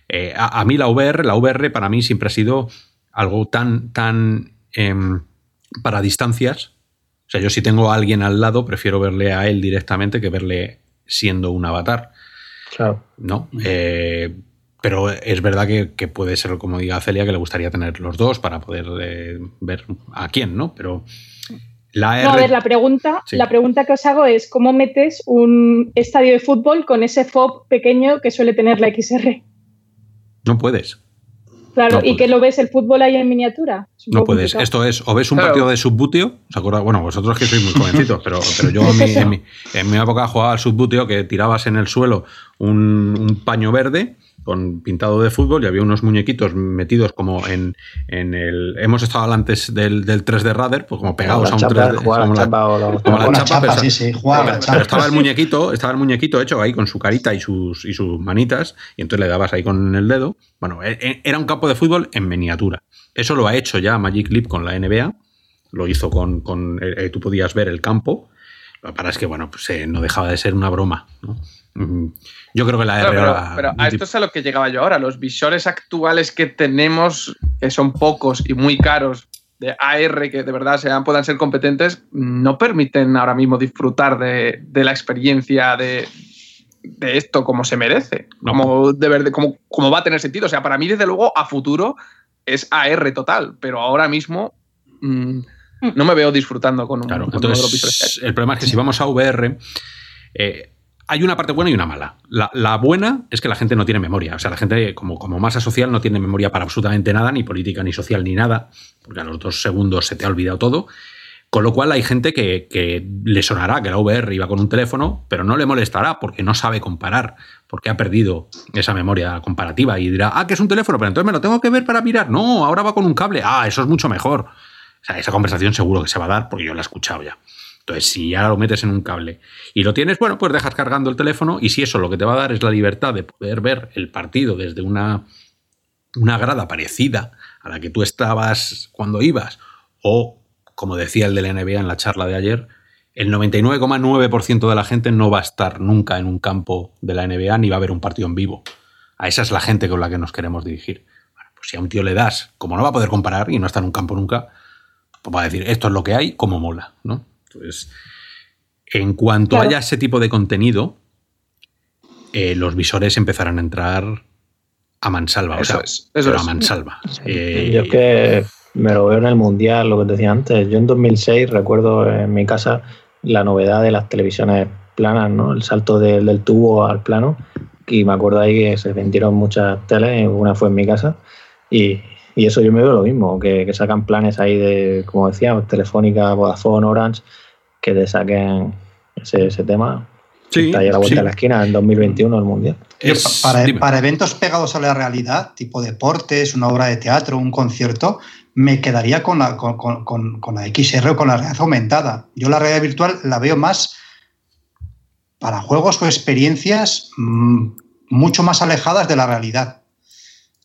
Eh, a, mí la VR, la VR para mí siempre ha sido algo tan, tan em, para distancias. Sea, yo si tengo a alguien al lado, prefiero verle a él directamente que verle siendo un avatar. Claro. ¿No? Eh, pero es verdad que, puede ser, como diga Celia, que le gustaría tener los dos para poder eh, ver a quién, ¿no? Pero la No, a ver, la pregunta, la pregunta que os hago es: ¿cómo metes un estadio de fútbol con ese FOB pequeño que suele tener la XR? No puedes. Claro, ¿y que lo ves el fútbol ahí en miniatura? No puedes. Esto es, o ves un partido de subbuteo, ¿os acordáis? Bueno, vosotros que sois muy jovencitos, pero, pero yo en mi, en, mi, época jugaba al subbuteo que tirabas en el suelo un paño verde con pintado de fútbol y había unos muñequitos metidos como en, en el. Hemos estado antes del, del 3D Radar, pues como pegados a un 3D. Como la, chapa, sí, sí, pero, estaba el muñequito, estaba el muñequito hecho ahí con su carita y sus, y sus manitas, y entonces le dabas ahí con el dedo. Bueno, e, e, era un campo de fútbol en miniatura. Eso lo ha hecho ya Magic Leap con la NBA. Lo hizo con. con eh, eh, tú podías ver el campo. Lo que pasa es que, bueno, pues eh, no dejaba de ser una broma. ¿no? Yo creo que la R. pero, a esto es a lo que llegaba yo ahora. Los visores actuales que tenemos, que son pocos y muy caros, de AR, que de verdad sean, puedan ser competentes, no permiten ahora mismo disfrutar de, la experiencia de, esto como se merece, como, de como, como, va a tener sentido. O sea, para mí, desde luego, a futuro es AR total, pero ahora mismo mm, no me veo disfrutando con un, claro, entonces, El problema es que si vamos a VR, eh, hay una parte buena y una mala. La, buena es que la gente no tiene memoria. O sea, la gente, como, masa social, no tiene memoria para absolutamente nada, ni política, ni social, ni nada, porque a los dos segundos se te ha olvidado todo. Con lo cual hay gente que, le sonará que la VR iba con un teléfono, pero no le molestará porque no sabe comparar, porque ha perdido esa memoria comparativa y dirá, ah, que es un teléfono, pero entonces me lo tengo que ver para mirar. No, ahora va con un cable. Ah, eso es mucho mejor. O sea, esa conversación seguro que se va a dar porque yo la he escuchado ya. Entonces, si ya lo metes en un cable y lo tienes, bueno, pues dejas cargando el teléfono y si eso lo que te va a dar es la libertad de poder ver el partido desde una, una grada parecida a la que tú estabas cuando ibas, o como decía el de la NBA en la charla de ayer, el 99,9% de la gente no va a estar nunca en un campo de la NBA ni va a ver un partido en vivo. A esa es la gente con la que nos queremos dirigir. Bueno, pues si a un tío le das, como no va a poder comparar y no está en un campo nunca, pues va a decir, esto es lo que hay, como mola, ¿no? Pues en cuanto haya ese tipo de contenido, eh, los visores empezarán a entrar a mansalva. Eso o sea, es, a mansalva. Eh, yo que me lo veo en el mundial, lo que te decía antes. Yo en 2006 recuerdo en mi casa la novedad de las televisiones planas, ¿no? El salto del tubo al plano. Y me acuerdo ahí que se vendieron muchas teles, una fue en mi casa. Y, eso yo me veo lo mismo, que, que sacan planes ahí de, como decía, Telefónica, Vodafone, Orange que te saquen ese, tema. Sí, está ahí a la vuelta de la esquina en 2021 el Mundial. para, eventos pegados a la realidad, tipo deportes, una obra de teatro, un concierto, me quedaría con la, con, con, la XR o con la realidad aumentada. Yo la realidad virtual la veo más para juegos o experiencias mm, mucho más alejadas de la realidad.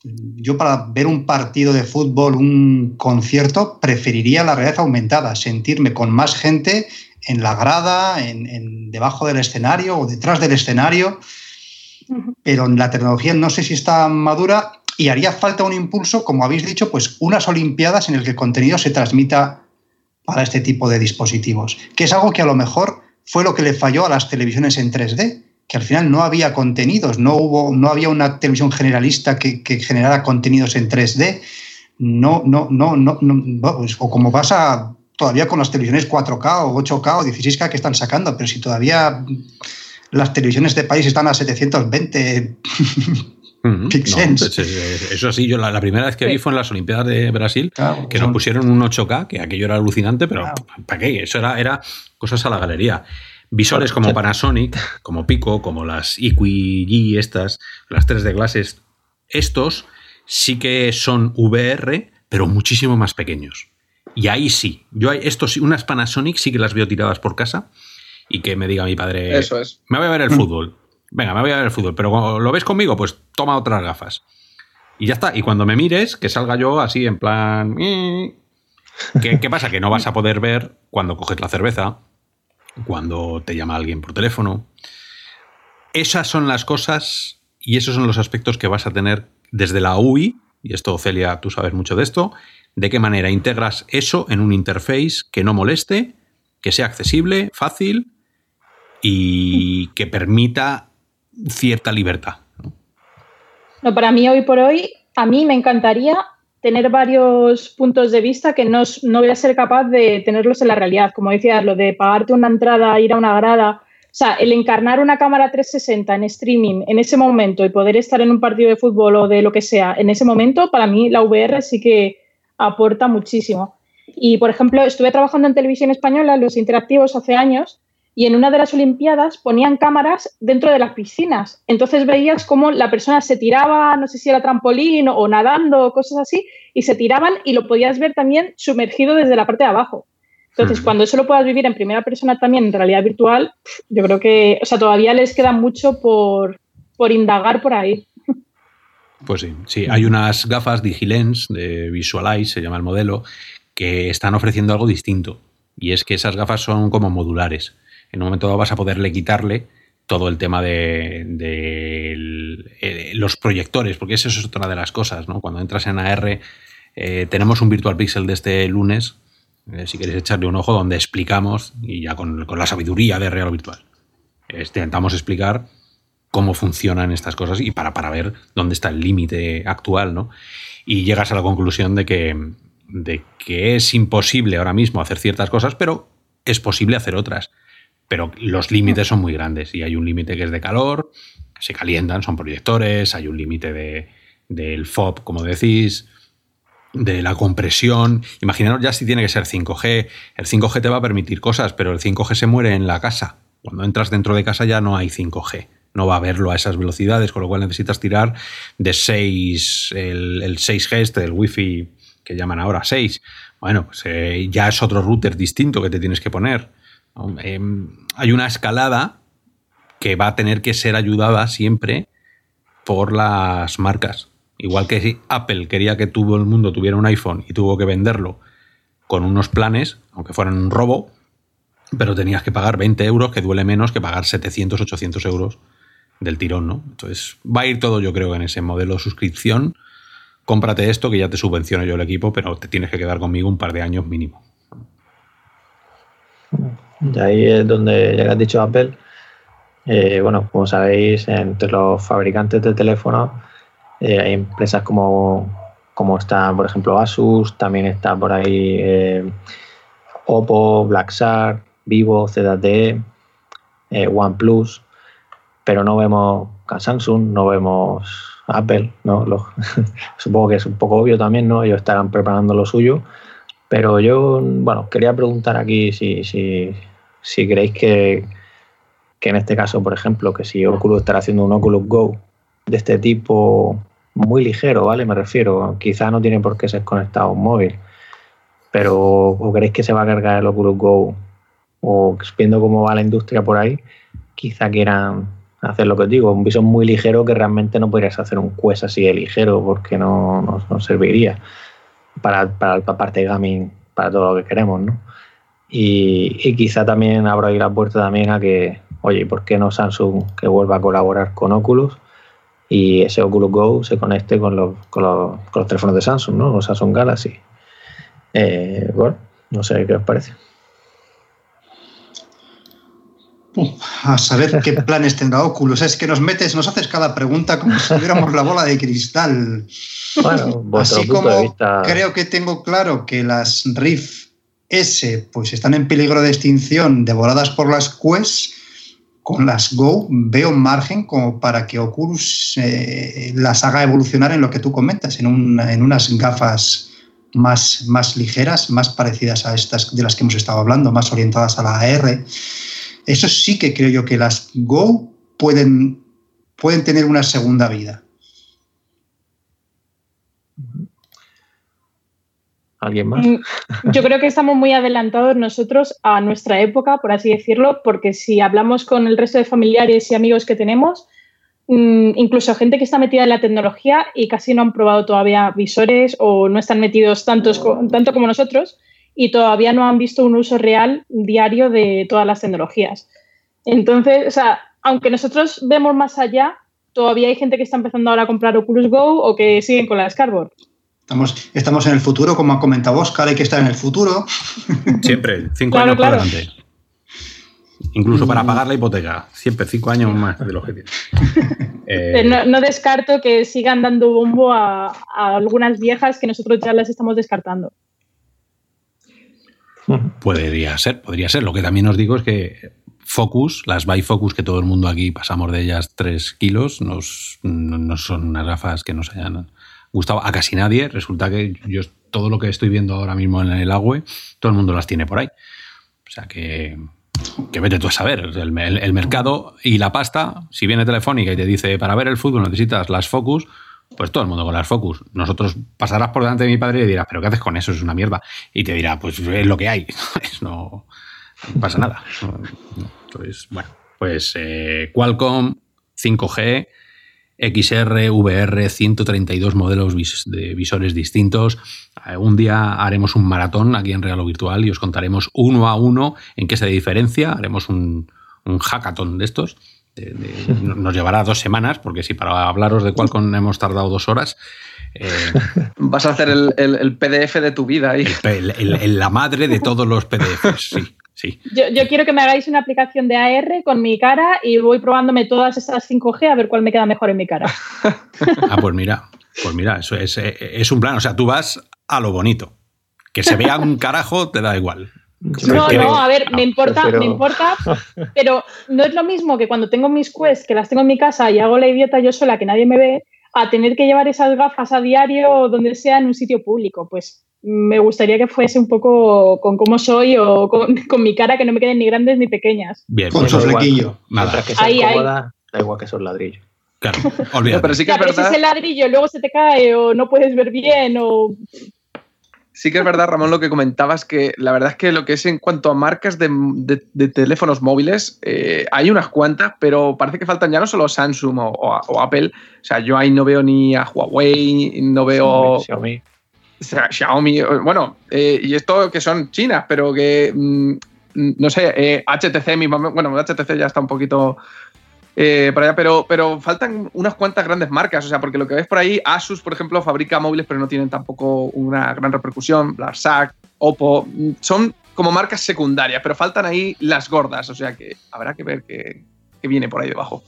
Yo para ver un partido de fútbol, un concierto, preferiría la realidad aumentada, sentirme con más gente en la grada, en, debajo del escenario o detrás del escenario, pero la tecnología no sé si está madura y haría falta un impulso, como habéis dicho, pues unas Olimpiadas en el que el contenido se transmita para este tipo de dispositivos, que es algo que a lo mejor fue lo que le falló a las televisiones en 3D, que al final no había contenidos, no, hubo, no había una televisión generalista que, generara contenidos en 3D, no, no, no, no, no pues, o como pasa todavía con las televisiones 4K o 8K o 16K que están sacando, pero si todavía las televisiones de país están a 720 Mm, eso sí, yo la, primera vez que vi fue en las Olimpiadas de Brasil, que nos pusieron un 8K, que aquello era alucinante, pero ¿para qué? Eso era, era cosas a la galería. Visores como Panasonic, como Pico, como las Equi estas, las 3 de Glasses, estos sí que son VR, pero muchísimo más pequeños. Y ahí sí, yo estos, unas Panasonic sí que las veo tiradas por casa y que me diga mi padre, Eso es. me voy a ver el fútbol. Venga, me voy a ver el fútbol, pero cuando lo ves conmigo, pues toma otras gafas. Y ya está. Y cuando me mires, que salga yo así en plan... ¿Qué, ¿Qué, pasa? Que no vas a poder ver cuando coges la cerveza, cuando te llama alguien por teléfono. Esas son las cosas y esos son los aspectos que vas a tener desde la UI, y esto, Celia, tú sabes mucho de esto, de qué manera integras eso en un interface que no moleste, que sea accesible, fácil y que permita cierta libertad. ¿no? para mí, hoy por hoy, a mí me encantaría tener varios puntos de vista que no, no voy a ser capaz de tenerlos en la realidad. Como decías, lo de pagarte una entrada, ir a una grada. O sea, el encarnar una cámara 360 en streaming en ese momento y poder estar en un partido de fútbol o de lo que sea en ese momento, para mí la VR sí que aporta muchísimo. Y, por ejemplo, estuve trabajando en televisión española, los interactivos, hace años, y en una de las Olimpiadas ponían cámaras dentro de las piscinas. Entonces veías cómo la persona se tiraba, no sé si era trampolín o nadando o cosas así, y se tiraban y lo podías ver también sumergido desde la parte de abajo. Entonces, cuando eso lo puedas vivir en primera persona también en realidad virtual, yo creo que, o sea, todavía les queda mucho por, por indagar por ahí. Pues sí, sí, hay unas gafas Digilens de Visualize, se llama el modelo, que están ofreciendo algo distinto. Y es que esas gafas son como modulares en un momento dado vas a poderle quitarle todo el tema de, eh, los proyectores, porque eso es otra de las cosas, ¿no? Cuando entras en AR, eh, tenemos un Virtual Pixel de este lunes, eh, si queréis echarle un ojo, donde explicamos, y ya con, la sabiduría de Real Virtual, intentamos explicar cómo funcionan estas cosas y para, para ver dónde está el límite actual, ¿no? Y llegas a la conclusión de que, de que es imposible ahora mismo hacer ciertas cosas, pero es posible hacer otras pero los límites son muy grandes y hay un límite que es de calor, se calientan, son proyectores, hay un límite de, del FOB, como decís, de la compresión. Imaginaros ya si tiene que ser 5G. El 5G te va a permitir cosas, pero el 5G se muere en la casa. Cuando entras dentro de casa ya no hay 5G. No va a haberlo a esas velocidades, con lo cual necesitas tirar de 6, el, el 6G este, el Wi-Fi que llaman ahora 6. Bueno, pues eh, ya es otro router distinto que te tienes que poner. Em, hay una escalada que va a tener que ser ayudada siempre por las marcas. Igual que si Apple quería que todo el mundo tuviera un iPhone y tuvo que venderlo con unos planes, aunque fueran un robo, pero tenías que pagar 20 euros, que duele menos que pagar 700, 800 euros del tirón, ¿no? Entonces va a ir todo, yo creo, en ese modelo de suscripción. Cómprate esto que ya te subvenciono yo el equipo, pero te tienes que quedar conmigo un par de años mínimo. Y ahí es donde, ya que has dicho Apple, eh, bueno, como sabéis, entre los fabricantes de teléfonos eh, hay empresas como, como está, por ejemplo, Asus, también está por ahí eh, Oppo, Blackshark, Vivo, ZTE, OnePlus, pero no vemos Samsung, no vemos Apple, ¿no? supongo que es un poco obvio también, ¿no? Ellos estarán preparando lo suyo, pero yo, bueno, quería preguntar aquí si, si, si creéis que, en este caso, por ejemplo, que si Oculus estará haciendo un Oculus Go de este tipo muy ligero, ¿vale? Me refiero, quizá no tiene por qué ser conectado a un móvil, pero ¿o creéis que se va a cargar el Oculus Go? O viendo cómo va la industria por ahí, quizá quieran hacer lo que os digo, un visor muy ligero que realmente no podrías hacer un Quest así de ligero porque no, no, serviría para, para la parte gaming, para todo lo que queremos, ¿no? Y, quizá también abro ahí la puerta también a que, oye, ¿por qué no Samsung que vuelva a colaborar con Oculus y ese Oculus Go se conecte con los, con los, con los teléfonos de Samsung, ¿no? Los Samsung Galaxy. Eh, bueno, no sé qué os parece. A saber qué planes tendrá Oculus. Es que nos metes, nos haces cada pregunta como si tuviéramos la bola de cristal. Bueno, Así como creo que tengo claro que las Rift S pues están en peligro de extinción devoradas por las Quest, con las Go veo margen como para que Oculus eh, las haga evolucionar en lo que tú comentas, en, unas gafas más, más ligeras, más parecidas a estas de las que hemos estado hablando, más orientadas a la AR. Eso sí que creo yo que las Go pueden, pueden tener una segunda vida. ¿Alguien más? Mm, yo creo que estamos muy adelantados nosotros a nuestra época, por así decirlo, porque si hablamos con el resto de familiares y amigos que tenemos, mm, incluso gente que está metida en la tecnología y casi no han probado todavía visores o no están metidos tantos, tanto como nosotros y todavía no han visto un uso real diario de todas las tecnologías. Entonces, o sea, aunque nosotros vemos más allá, todavía hay gente que está empezando ahora a comprar Oculus Go o que siguen con la Scarboard. Estamos, en el futuro, como ha comentado Oscar, hay que estar en el futuro. Siempre, cinco años por delante. Incluso para pagar la hipoteca, siempre cinco años más de lo que tiene. Eh, no, descarto que sigan dando bombo a, algunas viejas que nosotros ya las estamos descartando. Podría ser, podría ser. Lo que también os digo es que Focus, las Focus que todo el mundo aquí pasamos de ellas tres kilos, no, no son unas gafas que nos hayan gustaba a casi nadie. Resulta que yo todo lo que estoy viendo ahora mismo en el agua, todo el mundo las tiene por ahí. O sea que, que vete tú a saber. El, mercado y la pasta, si viene Telefónica y te dice para ver el fútbol necesitas las Focus, pues todo el mundo con las Focus. Nosotros pasarás por delante de mi padre y dirás, ¿pero qué haces con eso? Es una mierda. Y te dirá, pues es lo que hay. no, pasa nada. Entonces, bueno, pues eh, Qualcomm 5G XR, VR, 132 modelos de visores distintos. Eh, un día haremos un maratón aquí en Real o Virtual y os contaremos uno a uno en qué se diferencia. Haremos un, hackathon de estos. Nos llevará dos semanas, porque si para hablaros de Qualcomm hemos tardado dos horas. Eh, Vas a hacer el, PDF de tu vida ahí. la madre de todos los PDFs, sí. Yo, quiero que me hagáis una aplicación de AR con mi cara y voy probándome todas esas 5G a ver cuál me queda mejor en mi cara. ah, pues mira, pues mira, eso es, es un plan. O sea, tú vas a lo bonito. Que se vea un carajo te da igual. No, no, a ver, me importa, me importa, pero no es lo mismo que cuando tengo mis quests, que las tengo en mi casa y hago la idiota yo sola, que nadie me ve, a tener que llevar esas gafas a diario o donde sea en un sitio público. Pues me gustaría que fuese un poco con cómo soy o con, mi cara, que no me queden ni grandes ni pequeñas. Bien, con su flequillo. Mientras que sea ahí, cómoda, da igual que son ladrillos. Claro, olvídate. pero sí que es verdad. Si ese ladrillo luego se te cae o no puedes ver bien o Sí que es verdad, Ramón, lo que comentabas, que la verdad es que lo que es en cuanto a marcas de, teléfonos móviles, eh, hay unas cuantas, pero parece que faltan ya no solo Samsung o, Apple. O sea, yo ahí no veo ni a Huawei, no veo... Xiaomi. Xiaomi, bueno, eh, y esto que son chinas, pero que, mm, no sé, HTC eh, mismo, bueno, HTC ya está un poquito eh, para allá, pero, pero faltan unas cuantas grandes marcas, o sea, porque lo que ves por ahí, Asus, por ejemplo, fabrica móviles, pero no tienen tampoco una gran repercusión, Blarsac, Oppo, mm, son como marcas secundarias, pero faltan ahí las gordas, o sea que habrá que ver qué, viene por ahí debajo.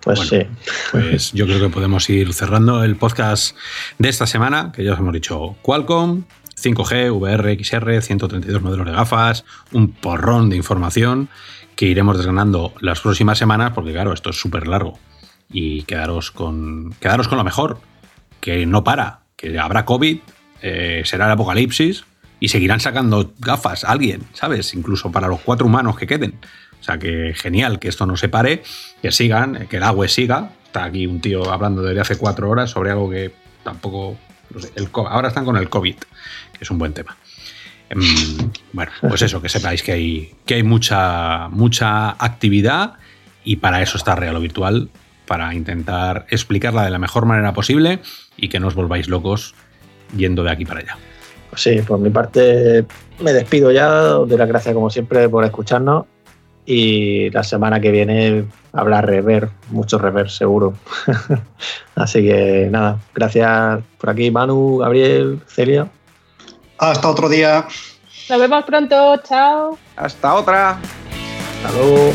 Pues sí. Pues yo creo que podemos ir cerrando el podcast de esta semana, que ya os hemos dicho Qualcomm, 5G, VR, XR, 132 modelos de gafas, un porrón de información que iremos desgranando las próximas semanas, porque claro, esto es súper largo. Y quedaros con, quedaros con lo mejor, que no para, que habrá COVID, eh, será el apocalipsis y seguirán sacando gafas alguien, ¿sabes? Incluso para los cuatro humanos que queden. O sea que genial que esto no se pare, que sigan, que el agua siga. Está aquí un tío hablando desde hace cuatro horas sobre algo que tampoco. ahora están con el COVID, que es un buen tema. Em, bueno, pues eso, que sepáis que hay, que hay mucha, mucha actividad y para eso está Real o Virtual, para intentar explicarla de la mejor manera posible y que no os volváis locos yendo de aquí para allá. Pues sí, por mi parte me despido ya, de las gracias como siempre por escucharnos y la semana que viene habrá rever, mucho rever seguro. Así que nada, gracias por aquí Manu, Gabriel, Celia. Hasta otro día. Nos vemos pronto, chao. Hasta otra. Hasta luego.